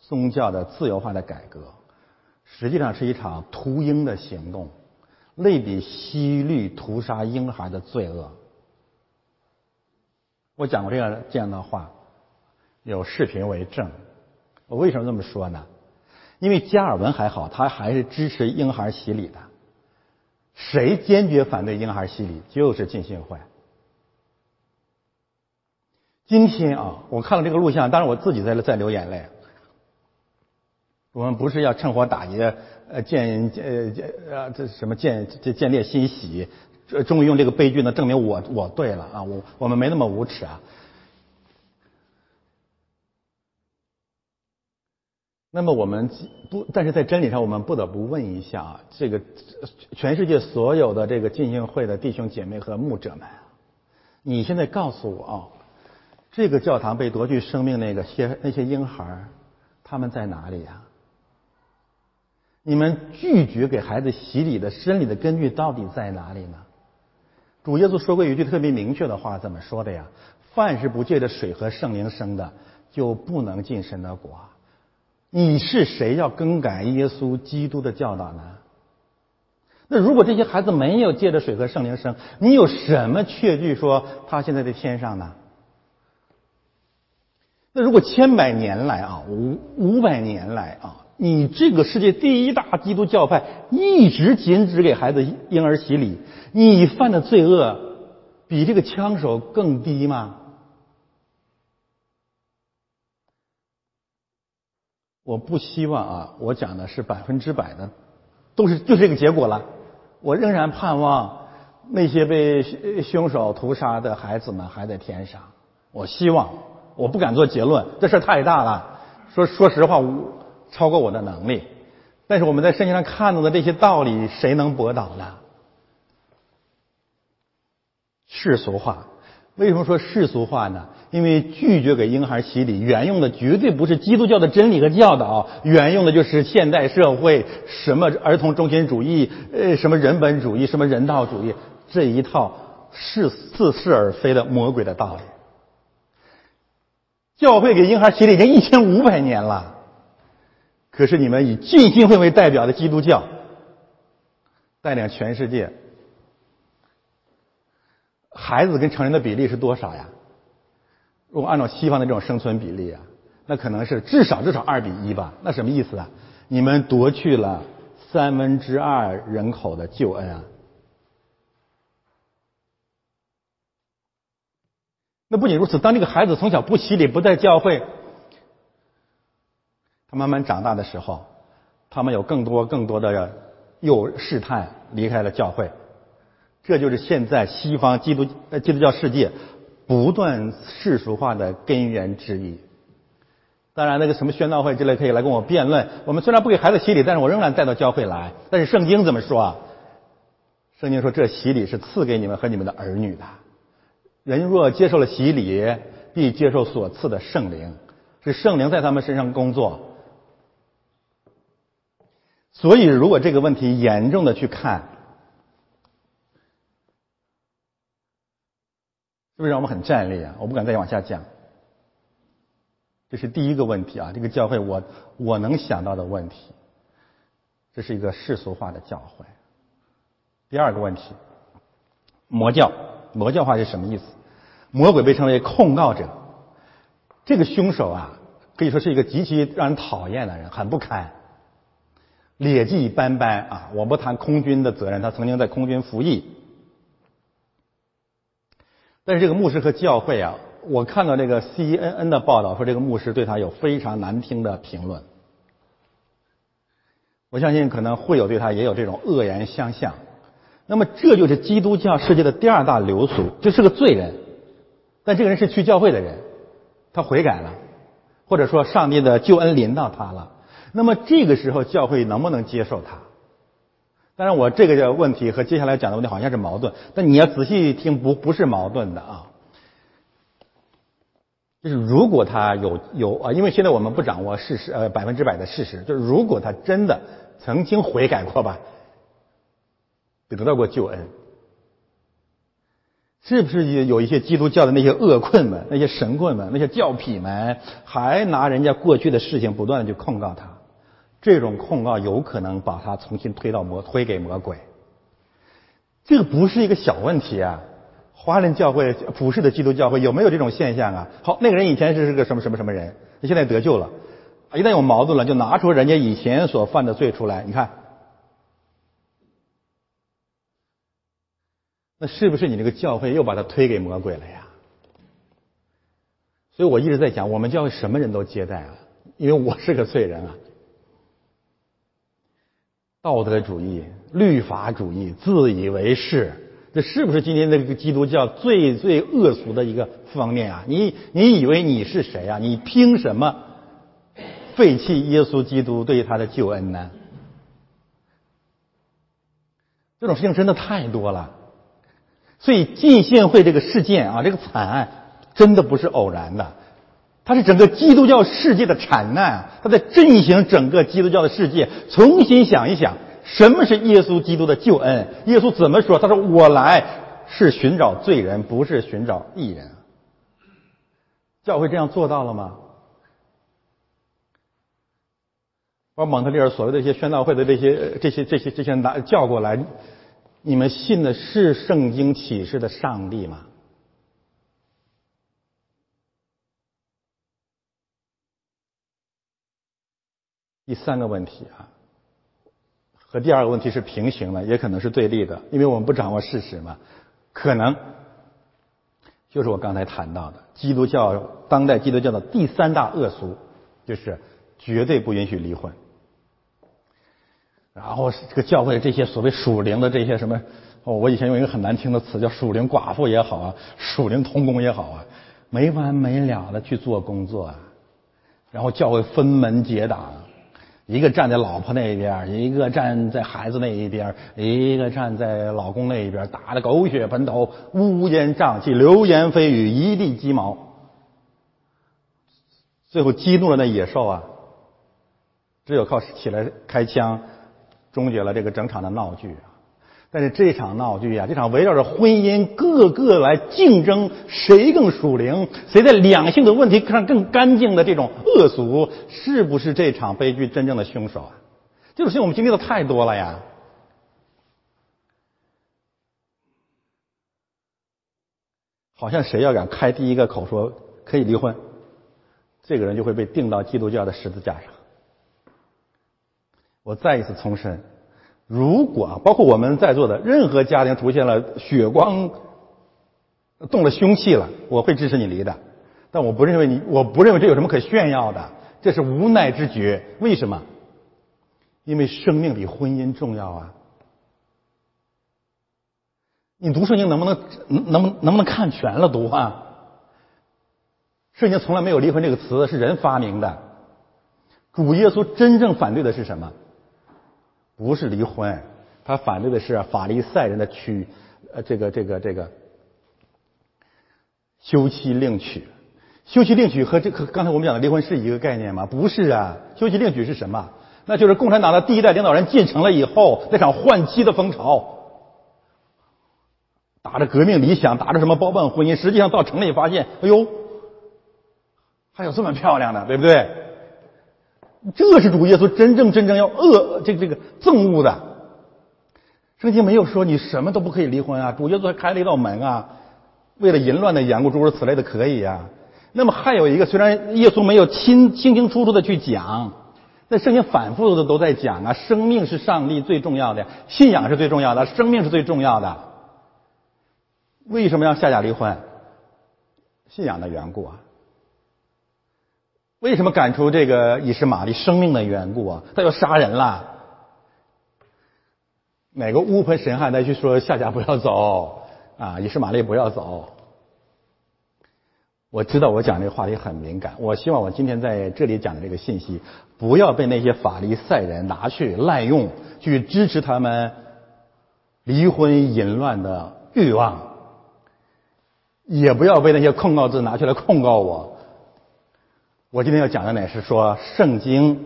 宗教的自由化的改革，实际上是一场屠婴的行动，类比西律屠杀婴孩的罪恶。我讲过这样这样的话，有视频为证。我为什么这么说呢？因为加尔文还好，他还是支持婴孩洗礼的。谁坚决反对婴孩洗礼？就是浸信会。今天啊，我看了这个录像，当然我自己在在流眼泪。我们不是要趁火打劫，呃，建呃呃这什么建这建立欣喜，终于用这个悲剧呢证明我我对了啊，我我们没那么无耻啊。那么我们不，但是在真理上，我们不得不问一下啊，这个全世界所有的这个浸信会的弟兄姐妹和牧者们，你现在告诉我啊，这个教堂被夺去生命那个些那些婴孩，他们在哪里呀？你们拒绝给孩子洗礼的真理的根据到底在哪里呢？主耶稣说过一句特别明确的话，怎么说的呀？凡是不借着水和圣灵生的，就不能进神的国。你是谁要更改耶稣基督的教导呢？那如果这些孩子没有借着水和圣灵生，你有什么确据说他现在在天上呢？那如果千百年来啊，五五百年来啊，你这个世界第一大基督教派一直禁止给孩子婴儿洗礼，你犯的罪恶比这个枪手更低吗？我不希望啊，我讲的是百分之百的，都是就这个结果了。我仍然盼望那些被凶手屠杀的孩子们还在天上。我希望，我不敢做结论，这事太大了。说说实话，超过我的能力。但是我们在圣经上看到的这些道理，谁能驳倒呢？世俗化。为什么说世俗化呢？因为拒绝给婴孩洗礼，原用的绝对不是基督教的真理和教导，原用的就是现代社会什么儿童中心主义，呃，什么人本主义，什么人道主义这一套是似是而非的魔鬼的道理。教会给婴孩洗礼已经一千五百年了，可是你们以浸信会为代表的基督教带领全世界。孩子跟成人的比例是多少呀？如果按照西方的这种生存比例啊，那可能是至少至少二比一吧。那什么意思啊？你们夺去了三分之二人口的救恩啊！那不仅如此，当这个孩子从小不洗礼、不在教会，他慢慢长大的时候，他们有更多更多的又试探离开了教会。这就是现在西方基督呃基督教世界不断世俗化的根源之一。当然，那个什么宣道会之类可以来跟我辩论。我们虽然不给孩子洗礼，但是我仍然带到教会来。但是圣经怎么说啊？圣经说这洗礼是赐给你们和你们的儿女的。人若接受了洗礼，必接受所赐的圣灵，是圣灵在他们身上工作。所以，如果这个问题严重的去看。是不是让我们很战栗啊？我不敢再往下讲。这是第一个问题啊，这个教会我我能想到的问题，这是一个世俗化的教会。第二个问题，魔教，魔教化是什么意思？魔鬼被称为控告者，这个凶手啊，可以说是一个极其让人讨厌的人，很不堪，劣迹斑斑啊！我不谈空军的责任，他曾经在空军服役。但是这个牧师和教会啊，我看到这个 CNN 的报道说，这个牧师对他有非常难听的评论。我相信可能会有对他也有这种恶言相向。那么这就是基督教世界的第二大流俗，就是个罪人。但这个人是去教会的人，他悔改了，或者说上帝的救恩临到他了。那么这个时候教会能不能接受他？当然，我这个问题和接下来讲的问题好像是矛盾，但你要仔细听，不不是矛盾的啊。就是如果他有有啊，因为现在我们不掌握事实，呃，百分之百的事实，就是如果他真的曾经悔改过吧，得到过救恩，是不是有一些基督教的那些恶棍们、那些神棍们、那些教痞们，还拿人家过去的事情不断的去控告他？这种控告有可能把他重新推到魔推给魔鬼，这个不是一个小问题啊！华人教会、普世的基督教会有没有这种现象啊？好，那个人以前是是个什么什么什么人，他现在得救了，一旦有矛盾了，就拿出人家以前所犯的罪出来，你看，是不是你这个教会又把他推给魔鬼了呀？所以我一直在讲，我们教会什么人都接待啊，因为我是个罪人啊。道德主义、律法主义、自以为是，这是不是今天这个基督教最最恶俗的一个方面啊？你你以为你是谁啊？你凭什么废弃耶稣基督对他的救恩呢？这种事情真的太多了，所以浸信会这个事件啊，这个惨案真的不是偶然的。它是整个基督教世界的产难，它在振兴整个基督教的世界。重新想一想，什么是耶稣基督的救恩？耶稣怎么说？他说：“我来是寻找罪人，不是寻找义人。”教会这样做到了吗？把蒙特利尔所谓的一些宣道会的这些、这些、这些、这些拿叫过来，你们信的是圣经启示的上帝吗？第三个问题啊，和第二个问题是平行的，也可能是对立的，因为我们不掌握事实嘛。可能就是我刚才谈到的，基督教当代基督教的第三大恶俗，就是绝对不允许离婚。然后这个教会这些所谓属灵的这些什么，哦，我以前用一个很难听的词叫属灵寡妇也好啊，属灵童工也好啊，没完没了的去做工作啊，然后教会分门结党。一个站在老婆那一边，一个站在孩子那一边，一个站在老公那一边，打得狗血喷头，乌烟瘴气，流言蜚语，一地鸡毛。最后激怒了那野兽啊，只有靠起来开枪，终结了这个整场的闹剧啊。但是这场闹剧啊，这场围绕着婚姻各个来竞争谁更属灵，谁在两性的问题上更干净的这种恶俗，是不是这场悲剧真正的凶手啊？这种事情我们经历的太多了呀。好像谁要敢开第一个口说可以离婚，这个人就会被钉到基督教的十字架上。我再一次重申。如果包括我们在座的任何家庭出现了血光，动了凶器了，我会支持你离的。但我不认为你，我不认为这有什么可炫耀的，这是无奈之举。为什么？因为生命比婚姻重要啊！你读圣经能不能能不能不能看全了读啊？圣经从来没有离婚这个词，是人发明的。主耶稣真正反对的是什么？不是离婚，他反对的是法利赛人的娶，呃，这个这个这个休妻另娶。休妻另娶和这和刚才我们讲的离婚是一个概念吗？不是啊，休妻另娶是什么？那就是共产党的第一代领导人进城了以后，那场换妻的风潮，打着革命理想，打着什么包办婚姻，实际上到城里发现，哎呦，还有这么漂亮的，对不对？这是主耶稣真正真正要恶这个这个憎恶的。圣经没有说你什么都不可以离婚啊，主耶稣还开了一道门啊，为了淫乱的缘故，诸如此类的可以啊。那么还有一个，虽然耶稣没有清清清楚楚的去讲，那圣经反复的都在讲啊，生命是上帝最重要的，信仰是最重要的，生命是最重要的。为什么要下嫁离婚？信仰的缘故啊。为什么赶出这个以实玛利生命的缘故啊？他要杀人了。哪个乌盆神汉再去说夏家不要走啊？以实玛利不要走。我知道我讲这个话题很敏感，我希望我今天在这里讲的这个信息不要被那些法利赛人拿去滥用，去支持他们离婚淫乱的欲望，也不要被那些控告字拿去来控告我。我今天要讲的呢是说，圣经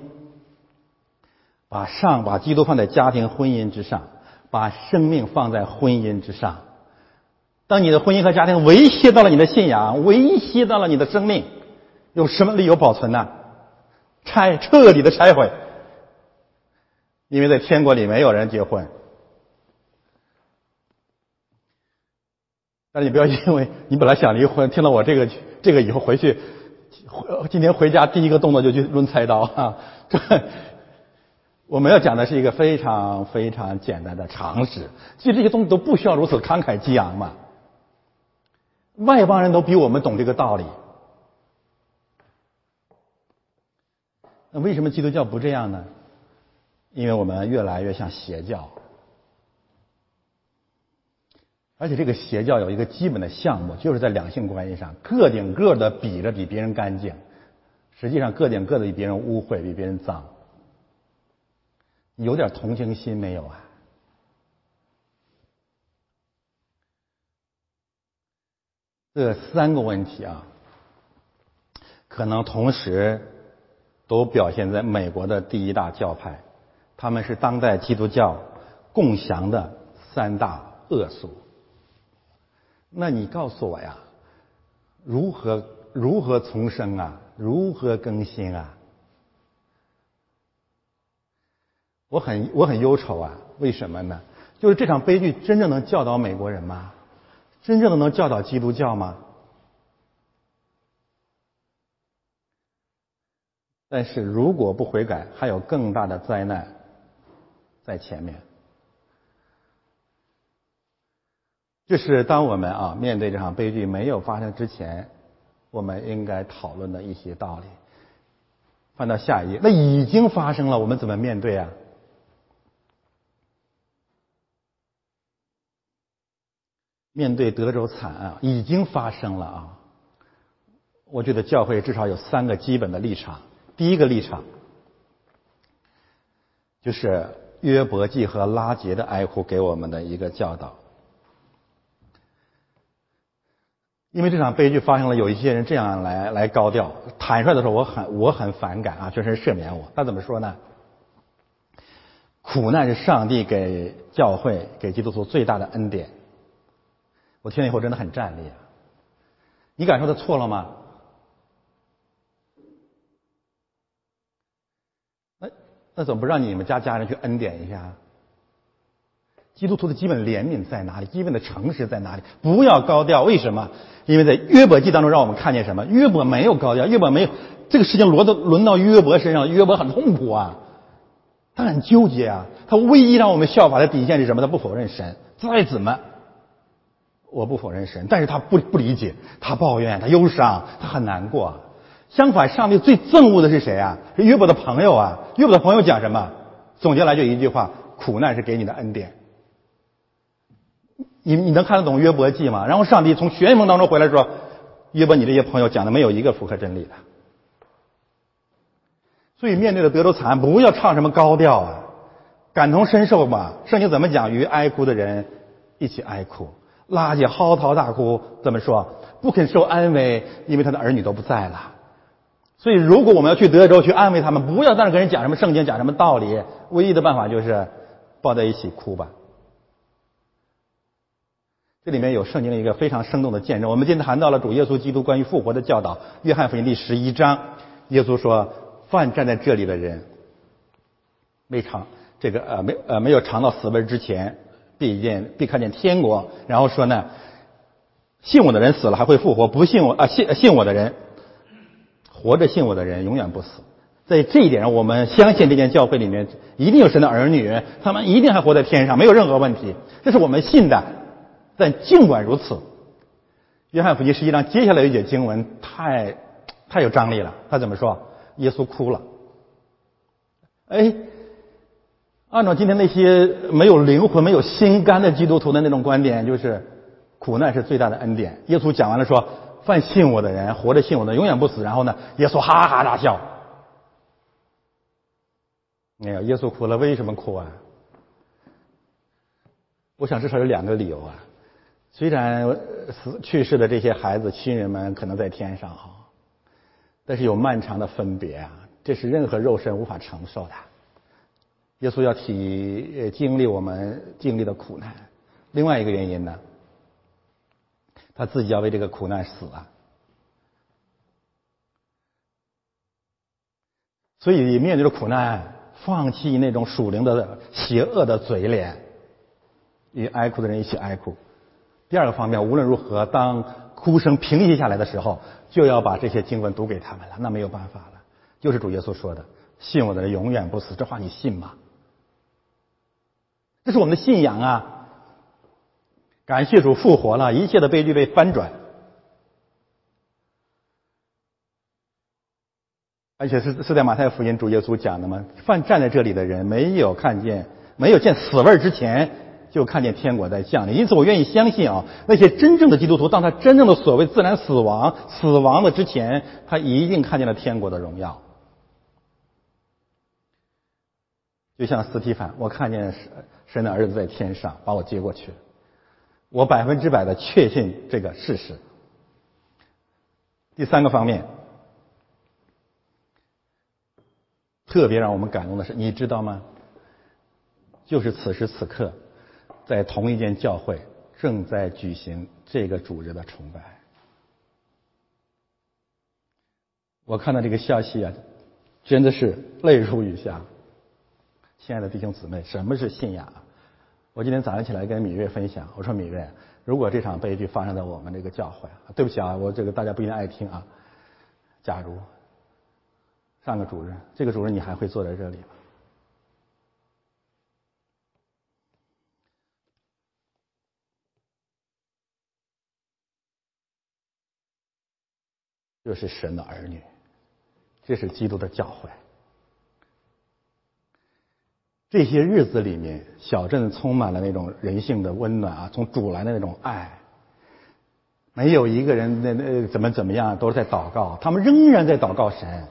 把上把基督放在家庭婚姻之上，把生命放在婚姻之上。当你的婚姻和家庭威胁到了你的信仰，威胁到了你的生命，有什么理由保存呢？拆，彻底的拆毁。因为在天国里没有人结婚。但是你不要因为你本来想离婚，听到我这个这个以后回去。回今天回家第一个动作就去抡菜刀啊！这我们要讲的是一个非常非常简单的常识，其实这些东西都不需要如此慷慨激昂嘛。外邦人都比我们懂这个道理，那为什么基督教不这样呢？因为我们越来越像邪教。而且这个邪教有一个基本的项目，就是在两性关系上个顶个的比着比别人干净，实际上个顶个的比别人污秽，比别人脏。有点同情心没有啊？这三个问题啊，可能同时都表现在美国的第一大教派，他们是当代基督教共享的三大恶俗。那你告诉我呀，如何如何重生啊？如何更新啊？我很我很忧愁啊！为什么呢？就是这场悲剧真正能教导美国人吗？真正的能教导基督教吗？但是如果不悔改，还有更大的灾难在前面。这是当我们啊面对这场悲剧没有发生之前，我们应该讨论的一些道理。翻到下一页，那已经发生了，我们怎么面对啊？面对德州惨案，已经发生了啊！我觉得教会至少有三个基本的立场。第一个立场就是约伯记和拉结的哀哭给我们的一个教导。因为这场悲剧发生了，有一些人这样来来高调，坦率的说，我很我很反感啊！全神赦免我。他怎么说呢？苦难是上帝给教会、给基督徒最大的恩典。我听了以后真的很战栗啊！你敢说他错了吗？那那怎么不让你们家家人去恩典一下？基督徒的基本怜悯在哪里？基本的诚实在哪里？不要高调，为什么？因为在约伯记当中，让我们看见什么？约伯没有高调，约伯没有这个事情轮到轮到约伯身上，约伯很痛苦啊，他很纠结啊。他唯一让我们效法的底线是什么？他不否认神，再怎么，我不否认神，但是他不不理解，他抱怨，他忧伤，他很难过。相反，上帝最憎恶的是谁啊？是约伯的朋友啊。约伯的朋友讲什么？总结来就一句话：苦难是给你的恩典。你你能看得懂约伯记吗？然后上帝从旋风当中回来说：“约伯，你这些朋友讲的没有一个符合真理的。”所以面对着德州惨案，不要唱什么高调啊，感同身受嘛。圣经怎么讲？与哀哭的人一起哀哭，拉姐嚎啕大哭，怎么说？不肯受安慰，因为他的儿女都不在了。所以，如果我们要去德州去安慰他们，不要在那跟人讲什么圣经，讲什么道理，唯一的办法就是抱在一起哭吧。这里面有圣经的一个非常生动的见证。我们今天谈到了主耶稣基督关于复活的教导，《约翰福音》第十一章，耶稣说：“凡站在这里的人，没尝这个呃没呃没有尝到死味之前，必见必看见天国。”然后说呢，信我的人死了还会复活，不信我啊信信我的人，活着信我的人永远不死。在这一点上，我们相信这间教会里面一定有神的儿女，他们一定还活在天上，没有任何问题。这是我们信的。但尽管如此，约翰福音实际上接下来一节经文太太有张力了。他怎么说？耶稣哭了。哎，按照今天那些没有灵魂、没有心肝的基督徒的那种观点，就是苦难是最大的恩典。耶稣讲完了说：“犯信我的人，活着信我的，永远不死。”然后呢，耶稣哈哈大笑。没有，耶稣哭了，为什么哭啊？我想至少有两个理由啊。虽然死去世的这些孩子亲人们可能在天上哈，但是有漫长的分别啊，这是任何肉身无法承受的。耶稣要体经历我们经历的苦难。另外一个原因呢，他自己要为这个苦难死啊。所以面对着苦难，放弃那种属灵的邪恶的嘴脸，与哀哭的人一起哀哭。第二个方面，无论如何，当哭声平息下来的时候，就要把这些经文读给他们了。那没有办法了，就是主耶稣说的：“信我的人永远不死。”这话你信吗？这是我们的信仰啊！感谢主复活了，一切的悲剧被翻转，而且是是在马太福音主耶稣讲的吗？犯站在这里的人，没有看见，没有见死味之前。就看见天国在降临，因此我愿意相信啊，那些真正的基督徒，当他真正的所谓自然死亡、死亡的之前，他一定看见了天国的荣耀。就像斯蒂凡，我看见神神的儿子在天上把我接过去，我百分之百的确信这个事实。第三个方面，特别让我们感动的是，你知道吗？就是此时此刻，在同一间教会正在举行这个主日的崇拜。我看到这个消息啊，真的是泪如雨下。亲爱的弟兄姊妹，什么是信仰？我今天早上起来跟米月分享，我说米月，如果这场悲剧发生在我们这个教会，对不起啊，我这个大家不一定爱听啊。假如上个主任，这个主任你还会坐在这里吗？这是神的儿女，这是基督的教诲。这些日子里面，小镇充满了那种人性的温暖啊，从主来的那种爱。没有一个人那那怎么怎么样，都是在祷告，他们仍然在祷告神。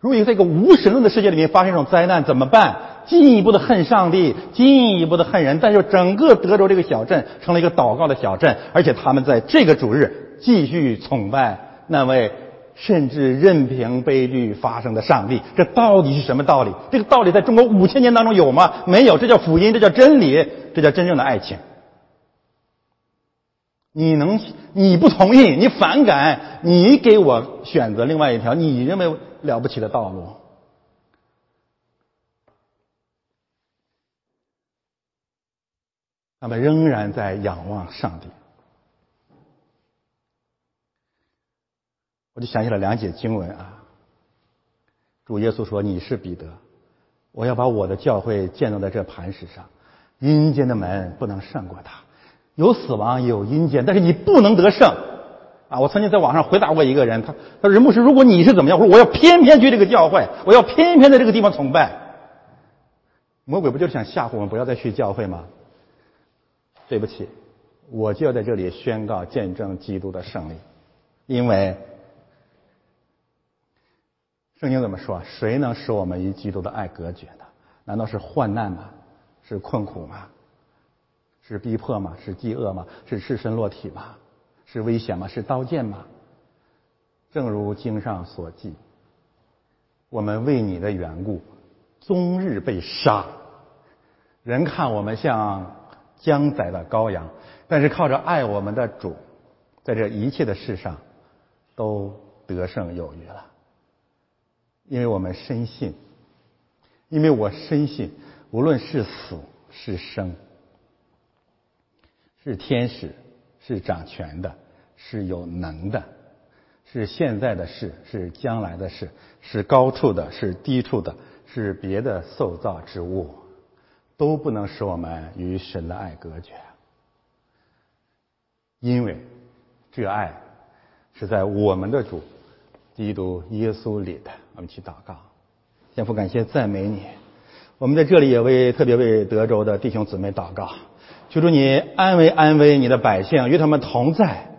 如果在一个无神论的世界里面发生这种灾难怎么办？进一步的恨上帝，进一步的恨人。但是整个德州这个小镇成了一个祷告的小镇，而且他们在这个主日继续崇拜那位。甚至任凭悲剧发生的上帝，这到底是什么道理？这个道理在中国五千年当中有吗？没有，这叫福音，这叫真理，这叫真正的爱情。你能，你不同意，你反感，你给我选择另外一条你认为了不起的道路。他们仍然在仰望上帝。我就想起了两节经文啊，主耶稣说：“你是彼得，我要把我的教会建造在这磐石上，阴间的门不能胜过他。有死亡，也有阴间，但是你不能得胜。”啊，我曾经在网上回答过一个人，他他说：“牧师，如果你是怎么样？我说我要偏偏去这个教会，我要偏偏在这个地方崇拜。魔鬼不就是想吓唬我们不要再去教会吗？对不起，我就要在这里宣告见证基督的胜利，因为。”圣经怎么说？谁能使我们与基督的爱隔绝呢？难道是患难吗？是困苦吗？是逼迫吗？是饥饿吗？是赤身裸体吗？是危险吗？是刀剑吗？正如经上所记，我们为你的缘故，终日被杀。人看我们像将宰的羔羊，但是靠着爱我们的主，在这一切的事上都得胜有余了。因为我们深信，因为我深信，无论是死是生，是天使，是掌权的，是有能的，是现在的事，是将来的事，是高处的，是低处的，是别的受造之物，都不能使我们与神的爱隔绝，因为这爱是在我们的主基督耶稣里的。我们去祷告，天父感谢赞美你。我们在这里也为特别为德州的弟兄姊妹祷告，求主你安慰安慰你的百姓，与他们同在，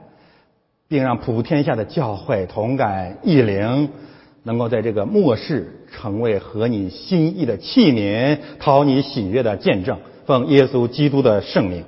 并让普天下的教会同感异灵，能够在这个末世成为合你心意的器皿，讨你喜悦的见证。奉耶稣基督的圣名。